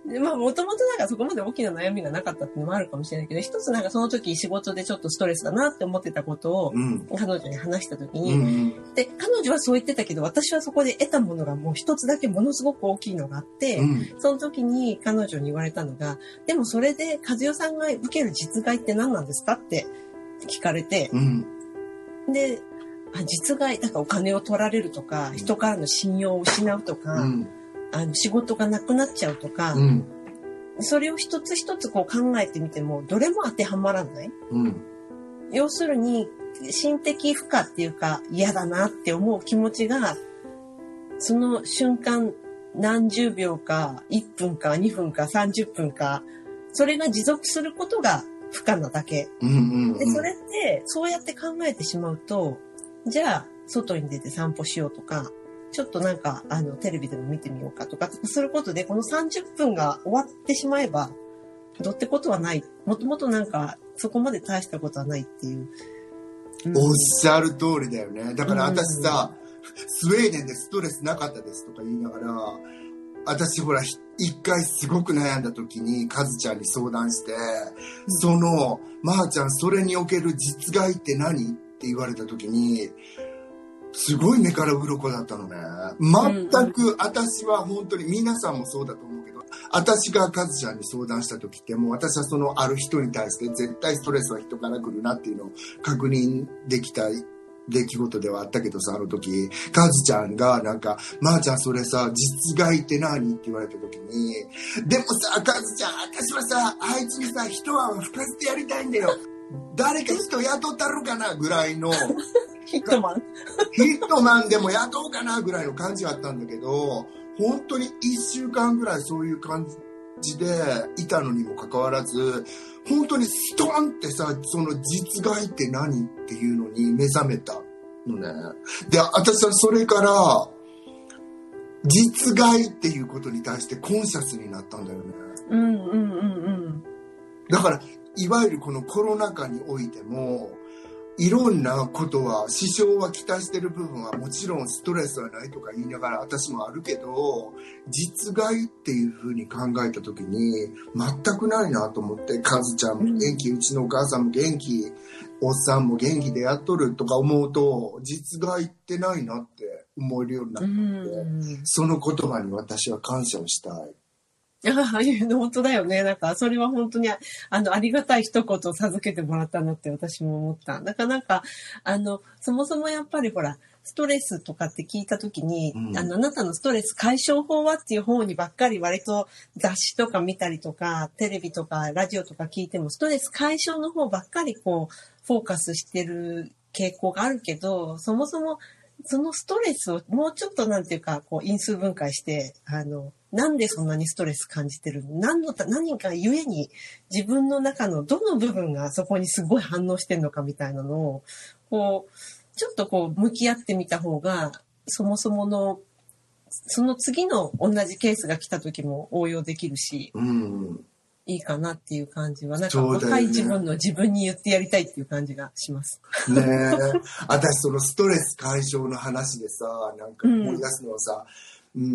で、まあ、もともとなんかそこまで大きな悩みがなかったっていうのもあるかもしれないけど、一つなんかその時仕事でちょっとストレスだなって思ってたことを、うん。彼女に話した時うに、ん。で、彼女はそう言ってたけど、私はそこで得たものがもう一つだけものすごく大きいのがあって、うん。その時に彼女に言われたのが、でもそれで和代さんが受ける実害って何なんですかって聞かれて、うん。で、あ実害、なんかお金を取られるとか、人からの信用を失うとか、うん。あの仕事がなくなっちゃうとか、うん。それを一つ一つこう考えてみても、どれも当てはまらないうん。要するに、心的負荷っていうか、嫌だなって思う気持ちが、その瞬間、何十秒か、1分か、2分か、30分か、それが持続することが負荷なだけ。うん。で、それって、そうやって考えてしまうと、じゃあ、外に出て散歩しようとか、ちょっとなんか、あの、テレビでも見てみようかとか、することで、この30分が終わってしまえば、どうってことはない。もともとなんか、そこまで大したことはないっていう。うんおっしゃる通りだよね。だから私さ、スウェーデンでストレスなかったですとか言いながら、私ほら、ひ一回すごく悩んだ時に、カズちゃんに相談して、その、まー、ちゃん、それにおける実害って何？って言われた時に、すごい目から鱗だったのね。全く私は本当に皆さんもそうだと思うけど、私がカズちゃんに相談した時ってもう私はそのある人に対して絶対ストレスは人から来るなっていうのを確認できた出来事ではあったけどさ、あの時、カズちゃんがなんか、まー、ちゃんそれさ、実害って何って言われた時に、でもさ、カズちゃん、私はさ、あいつにさ、一晩吹かせてやりたいんだよ。誰か人雇ったるかなぐらいの、ヒットマン。ヒットマンでも雇おうかなぐらいの感じがあったんだけど、本当に一週間ぐらいそういう感じでいたのにもかかわらず、本当にストンってさ、その実害って何っていうのに目覚めたのね。で、私はそれから、実害っていうことに対してコンシャスになったんだよね。うんうんうんうん。だから、いわゆるこのコロナ禍においても、いろんなことは、支障はきたしてる部分はもちろんストレスはないとか言いながら私もあるけど、実害っていうふうに考えた時に、全くないなと思って、カズちゃんも元気、うちのお母さんも元気、おっさんも元気でやっとるとか思うと、実害ってないなって思えるようになっうて、ん。その言葉に私は感謝をしたい。ああ、いうの本当だよね。なんか、それは本当にあ、あの、ありがたい一言を授けてもらったなって私も思った。なかなか、あの、そもそもやっぱりほら、ストレスとかって聞いたときに、うんあの、あなたのストレス解消法はっていう方にばっかり割と雑誌とか見たりとか、テレビとかラジオとか聞いても、ストレス解消の方ばっかりこう、フォーカスしてる傾向があるけど、そもそもそのストレスをもうちょっとなんていうか、こう因数分解して、あの、なんでそんなにストレス感じてるの？何のた、何かゆえに自分の中のどの部分がそこにすごい反応してるのかみたいなのを、こう、ちょっとこう向き合ってみた方が、そもそもの、その次の同じケースが来た時も応用できるし、うん。いいかなっていう感じは、なんか若い自分の自分に言ってやりたいっていう感じがします。ねえ。私、そのストレス解消の話でさ、なんか思い出すのはさ、うん、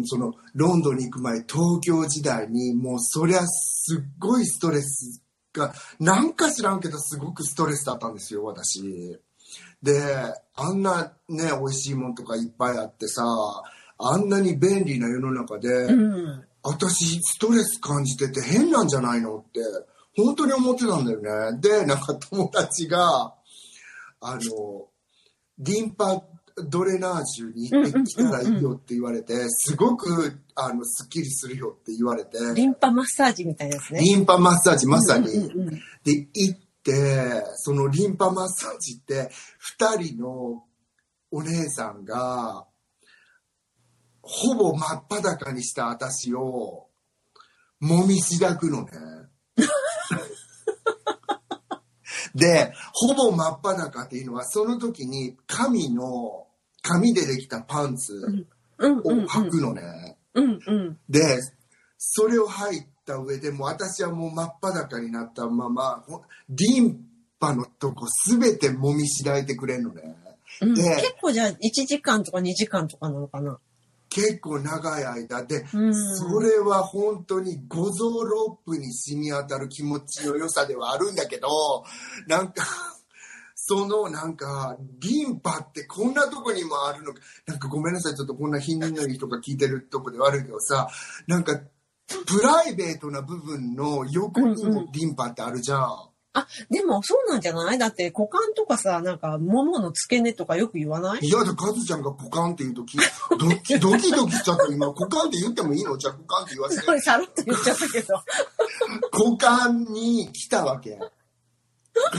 その、ロンドンに行く前、東京時代に、もうそりゃすっごいストレスが、なんか知らんけど、すごくストレスだったんですよ、私。で、あんなね、美味しいもんとかいっぱいあってさ、あんなに便利な世の中で、うん。私ストレス感じてて変なんじゃないのって本当に思ってたんだよねでなんか友達があのリンパドレナージュに行ってきたらいいよって言われてすごくあのすっきりするよって言われてリンパマッサージみたいなやつね。リンパマッサージまさに、で行ってそのリンパマッサージって2人のお姉さんがほぼ真っ裸にした私をもみしだくのね。で、ほぼ真っ裸っていうのはその時に神の紙でできたパンツうんを。履くのね。うんうん。で、それを履いた上でもう私はもう真っ裸になったまま、ほリンパのとこすべて揉みしらいてくれんのね。うん、で結構じゃあ1時間とか2時間とかなのかな？結構長い間で、うん。それは本当に五臓六腑に染み当たる気持ちの良さではあるんだけど、なんか、そのなんか、リンパってこんなとこにもあるのか、なんかごめんなさい、ちょっとこんな貧民のいい人が聞いてるとこで悪いけどさ、なんか、プライベートな部分の横にもリンパってあるじゃん。あ、でもそうなんじゃない？だって股間とかさ、なんか、ももの付け根とかよく言わない？いやだ、カズちゃんが股間って言うとき、ドキドキドキしちゃった今、股間って言ってもいいの？じゃあ股間って言わせてす。ごいさらっと言っちゃったけど。股間に来たわけ。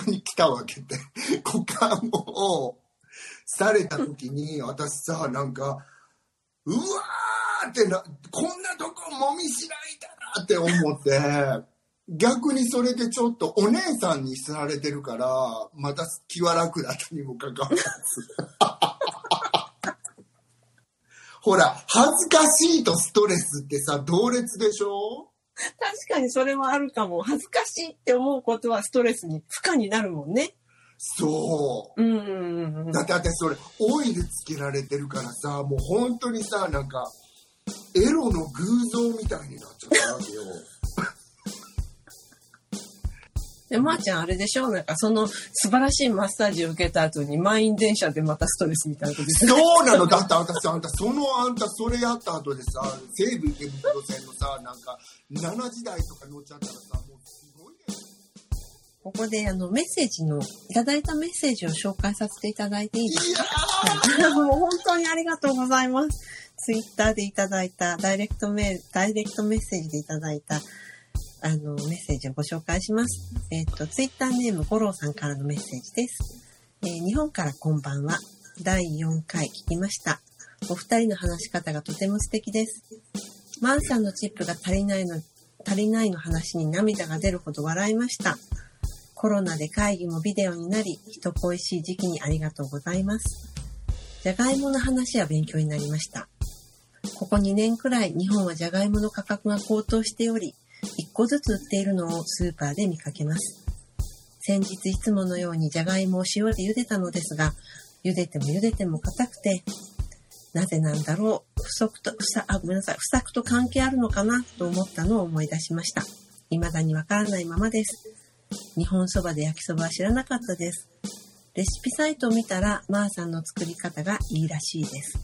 に来たわけって。股間をされた時に、私さ、なんか、うわーってな、こんなとこもみしらいだなって思って、逆にそれでちょっとお姉さんにされてるから、また気は楽だったにもかかわらず。ほら、恥ずかしいとストレスってさ、同列でしょ？確かにそれはあるかも。恥ずかしいって思うことはストレスに、負荷になるもんね。そう。うんうんうん。だって私それオイルつけられてるからさもう本当にさなんかエロの偶像みたいになっちゃったわけよ で、まー、ちゃんあれでしょ？なんかその素晴らしいマッサージを受けた後に満員電車でまたストレスみたいなことです。ね。そうなの。だって私あんたそのあんたそれやった後でさ西武池袋線のさなんか7時台とか乗っちゃったらさもうすごいね。ここであのメッセージの、いただいたメッセージを紹介させていただいていいですいやかもう本当にありがとうございます。ツイッターでいただいた、ダイレクトメール、ダイレクトメッセージでいただいた、あの、メッセージをご紹介します。えっ、と、ツイッターネーム、五郎さんからのメッセージです。えー日本からこんばんは。第4回聞きました。お二人の話し方がとても素敵です。マンさんのチップが足りないの、足りないの話に涙が出るほど笑いました。コロナで会議もビデオになり、人恋しい時期にありがとうございます。じゃがいもの話は勉強になりました。ここ2年くらい日本はじゃがいもの価格が高騰しており、1個ずつ売っているのをスーパーで見かけます。先日いつものようにじゃがいもを塩で茹でたのですが、茹でても茹でても硬くて、なぜなんだろう、不足と、不さ、あ、ごめんなさい、不作と関係あるのかなと思ったのを思い出しました。未だにわからないままです。日本そばで焼きそばは知らなかったです。レシピサイトを見たら、マーさんの作り方がいいらしいです。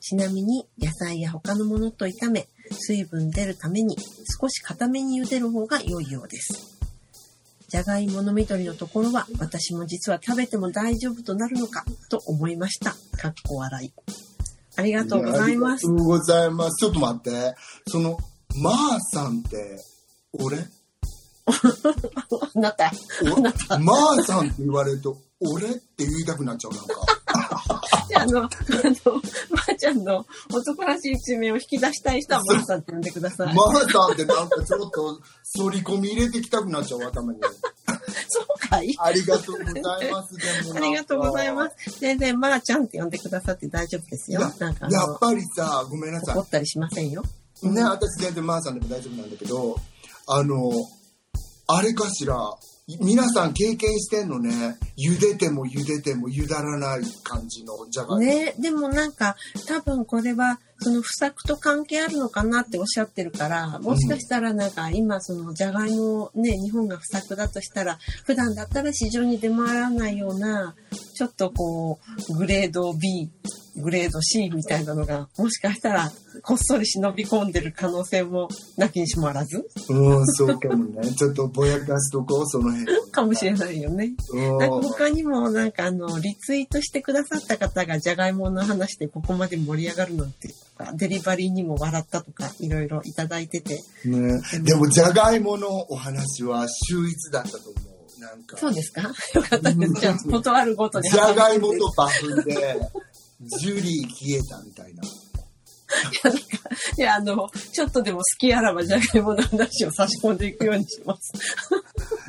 ちなみに、野菜や他のものと炒め、水分出るために少し固めに茹でる方が良いようです。じゃがいもの緑のところは、私も実は食べても大丈夫となるのかと思いました。かっこ笑い。ありがとうございますあ。りがとうございます。ちょっと待って。その、まーさんって、俺？あなた。お？まーさんって言われると、俺？って言いたくなっちゃう、なんか。じゃあ、あの、あの、まーちゃんの男らしい一面を引き出したい人はまーさんって呼んでください。まーさんってなんかちょっと、反り込み入れてきたくなっちゃう、頭に。そうかいありがとうございます、でもありがとうございます。全然、まーちゃんって呼んでくださって大丈夫ですよ。なんかやっ、ぱりさ、ごめんなさ怒ったりしませんよ。い。ね、私全然まーさんでも大丈夫なんだけど、あの、あれかしら、皆さん経験してんのね。茹でても茹でても茹だらない感じのじゃがいも。ね、でもなんか、多分これは、その不作と関係あるのかなっておっしゃってるから、もしかしたらなんか今そのじゃがいもね、日本が不作だとしたら、普段だったら市場に出回らないような、ちょっとこう、グレード B、グレード C みたいなのが、もしかしたら、こっそり忍び込んでる可能性もなきにしもあらず？うん、そうかもね。ちょっとぼやかしとこう、その辺。かもしれないよね。うんなんか他にもなんかあの、リツイートしてくださった方がじゃがいもの話でここまで盛り上がるなんてとか、デリバリーにも笑ったとか、いろいろいただいてて。ね、でも、じゃがいものお話は秀逸だったと思う。なんか、そうですか？よかったです。じゃあ、断るごとに。じゃがいもとバフで、ジュリー消えたみたいな。いや、あの、ちょっとでも好きあらばじゃがいもの話を差し込んでいくようにします。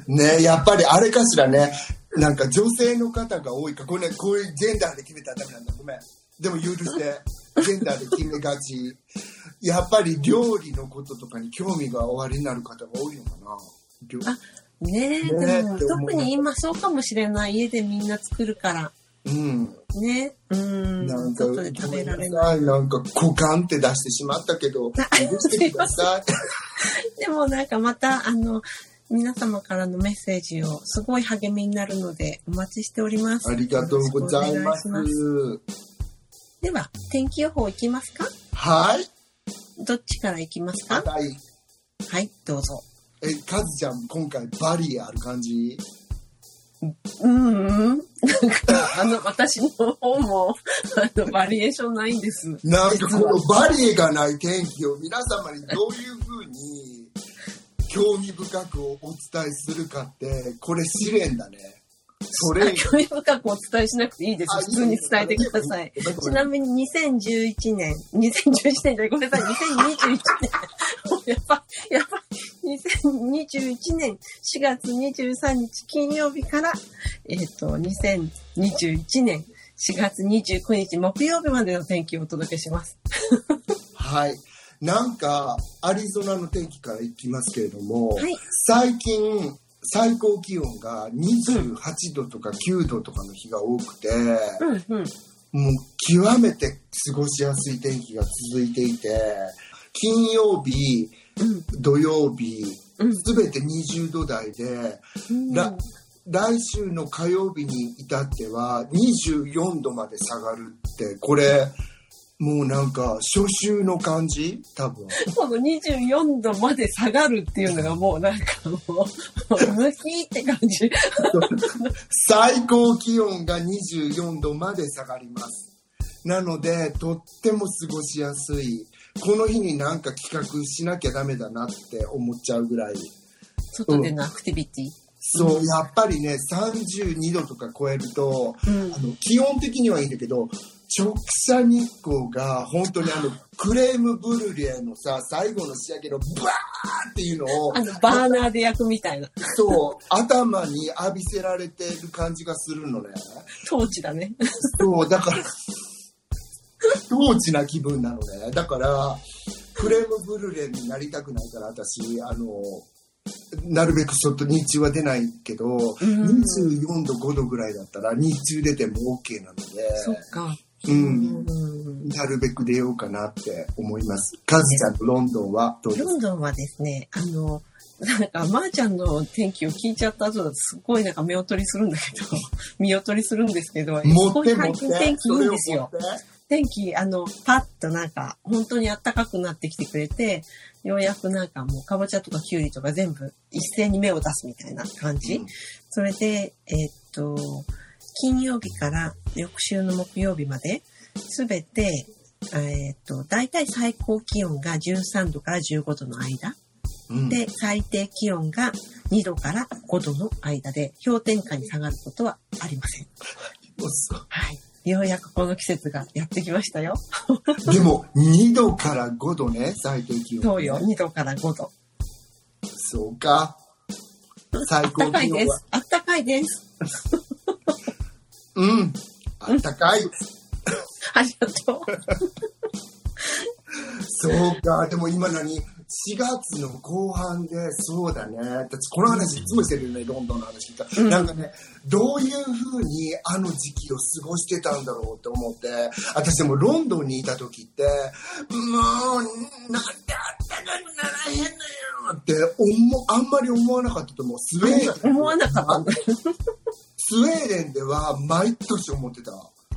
ね、やっぱりあれかしらね。なんか女性の方が多いか。これね、こういうジェンダーで決めたらダメなんだ。ごめん。でも許して。ジェンダーで決めがち。やっぱり料理のこととかに興味がおありになる方が多いのかな。ねえ、ね特に今そうかもしれない。家でみんな作るから。うん。ね。うん。なんか、食べられごない。なさいなんか股間って出してしまったけど、許してください。でもなんかまた、あの、皆様からのメッセージをすごい励みになるのでお待ちしております。ありがとうございますしくお願いし。では、天気予報いきますか？はい。どっちからいきますか？はい。はい、どうぞ。え、カズちゃん、今回バリエある感じ？うんうん。なんか、あの、私の方も、あの、バリエーションないんです。なんかこのバリエがない天気を皆様にどういうふうに興味深くお伝えするかって、これ試練だね。それ、興味深くお伝えしなくていいです。あ普通に伝えてください。ちなみに2011年、2011年じゃごめんなさい、2021年。も うやばい、やばい。2021年4月23日金曜日から、えっ、と、2021年4月29日木曜日までの天気をお届けします。はい。なんか、アリゾナの天気からいきますけれども、はい最近、最高気温が28度とか9度とかの日が多くて、うんうん。もう極めて過ごしやすい天気が続いていて、金曜日、土曜日、うんすべて20度台で、うん。ら来週の火曜日に至っては24度まで下がるって、これ、もうなんか初秋の感じ？多分。この24度まで下がるっていうのがもうなんかもう、無きって感じ。最高気温が24度まで下がります。なので、とっても過ごしやすい。この日になんか企画しなきゃダメだなって思っちゃうぐらい。外でのアクティビティ？そう、やっぱりね、32度とか超えると、うんあの気温的にはいいんだけど、直射日光が本当にあのクレームブルレのさ、最後の仕上げのバーっていうのをあ、の、バーナーで焼くみたいな。そう、頭に浴びせられてる感じがするのね。トーチだね。そう、だから、当地な気分なのね。だから、クレームブルレになりたくないから、私、あの、なるべく外日中は出ないけど、ん24度、5度ぐらいだったら日中出ても OK なので、そっか。うん、うんなるべく出ようかなって思います。カズちゃんとロンドンはどうですか？ロンドンはですね、あの、なんか、まーちゃんの天気を聞いちゃった後だと、すごいなんか目を取りするんだけど、見劣りするんですけど、すごい最近天て、気いいんですよ。天気、あの、パッとなんか、本当に暖かくなってきてくれて、ようやくなんかもう、かぼちゃとかきゅうりとか全部一斉に芽を出すみたいな感じ。うん。それで、えーっと、金曜日から翌週の木曜日まで、すべて、えーっと、大体最高気温が13度から15度の間。うんで、最低気温が2度から5度の間で、氷点下に下がることはありません。はい。ようやくこの季節がやってきましたよ。でも、2度から5度ね、最低気温、そうよ、2度から5度。そうか。最あったかい高気温はです。。あったかいです。うん。あったかい。ありがとう。そうか。でも今何 ?4 月の後半で、そうだね。私この話いつもしてるよね、ロンドンの話聞いた。うんなんかね、どういうふうにあの時期を過ごしてたんだろうって思って、私でもロンドンにいた時って、もう、なんであったかくならへんのよって思あんまり思わなかったと思う。スウェーデン。思わなかった。スウェーデンでは毎年思ってた。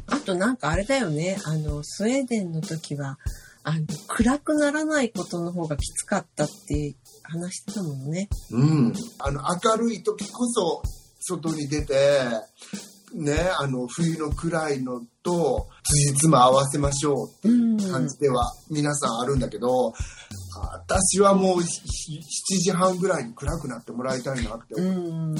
あとなんかあれだよね。あの、スウェーデンの時は、あの、暗くならないことの方がきつかったって話してたもんね。うん。あの、明るい時こそ外に出て、ね、あの、冬の暗いのと、つ日も合わせましょううん。感じでは皆さんあるんだけど、私はもうひ7時半ぐらいに暗くなってもらいたいなってう思ん。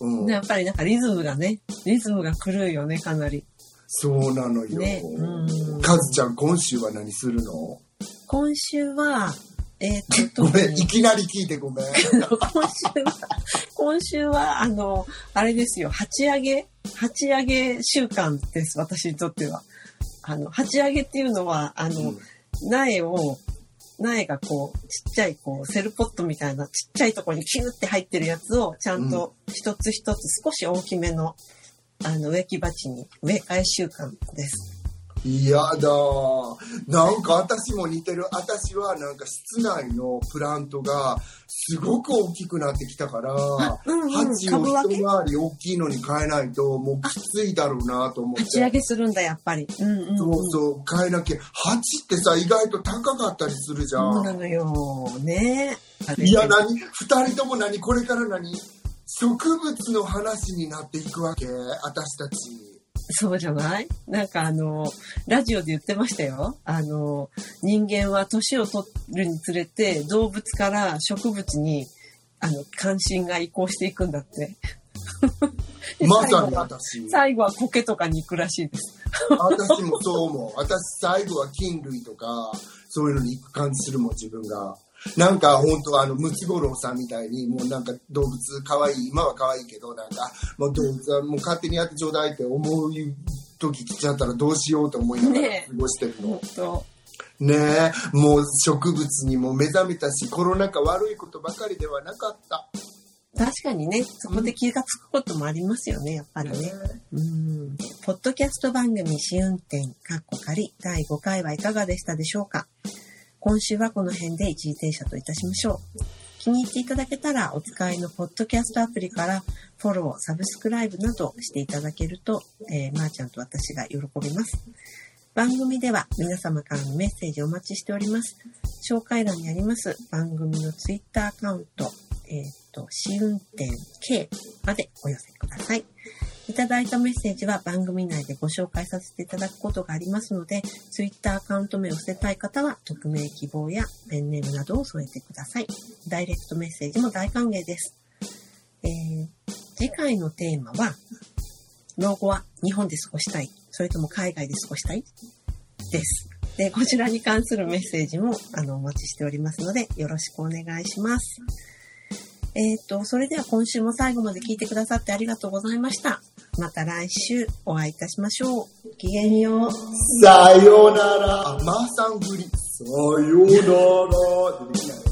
う。うん。やっぱりなんかリズムがね、リズムが狂うよね、かなり。そうなのよ。ねうんカズちゃん、今週は何するの？今週は、えっ、と、ごめん、いきなり聞いてごめん。今週は、今週は、あの、あれですよ、鉢上げ、鉢上げ週間です、私にとっては。あの、鉢上げっていうのは、あの、苗を、苗がこう、ちっちゃい、こう、セルポットみたいなちっちゃいところにキューって入ってるやつを、ちゃんと一つ一つ少し大きめの、あの、植木鉢に植え替え習慣です。嫌だ。なんか私も似てる。私はなんか室内のプラントがすごく大きくなってきたから、うんうん鉢を一回り大きいのに変えないともうきついだろうなと思って。鉢上げするんだ、やっぱり。うんうん、うん。そうそう。変えなきゃ。鉢ってさ意外と高かったりするじゃそうんなのよ。ね。いや何？二人とも何？これから何？植物の話になっていくわけ。私たちそうじゃない？なんかあの、ラジオで言ってましたよ。あの、人間は年を取るにつれて動物から植物に、あの、関心が移行していくんだって。まさに私最後は苔とかに行くらしいです。私もそう思う。私最後は菌類とか、そういうのに行く感じするもん、自分が。なんか本当あの、ムツゴロウさんみたいに、もうなんか動物可愛い、今は可愛いけど、なんか、もう動物はもう勝手にやってちょうだいって思う時来ちゃったらどうしようと思いながら過ごしてるのねえ、もう植物にも目覚めたし、コロナ禍悪いことばかりではなかった。確かにね、そこで気がつくこともありますよね、やっぱりね。うん。ポッドキャスト番組試運転、かっこ仮、第5回はいかがでしたでしょうか？今週はこの辺で一時停車といたしましょう。気に入っていただけたら、お使いのポッドキャストアプリからフォロー、サブスクライブなどしていただけると、えー、まー、ちゃんと私が喜びます。番組では皆様からのメッセージをお待ちしております。紹介欄にあります番組のツイッターアカウント、えっ、と、試運転 K までお寄せください。いただいたメッセージは番組内でご紹介させていただくことがありますので、ツイッターアカウント名を捨てたい方は、匿名希望やペンネームなどを添えてください。ダイレクトメッセージも大歓迎です。えー次回のテーマは、老後は日本で過ごしたい、それとも海外で過ごしたい？です。で、こちらに関するメッセージも、あの、お待ちしておりますので、よろしくお願いします。えっ、と、それでは今週も最後まで聞いてくださってありがとうございました。また来週お会いいたしましょう。ごきげんよう。さよなら。あ、マーさん振り。さよなら。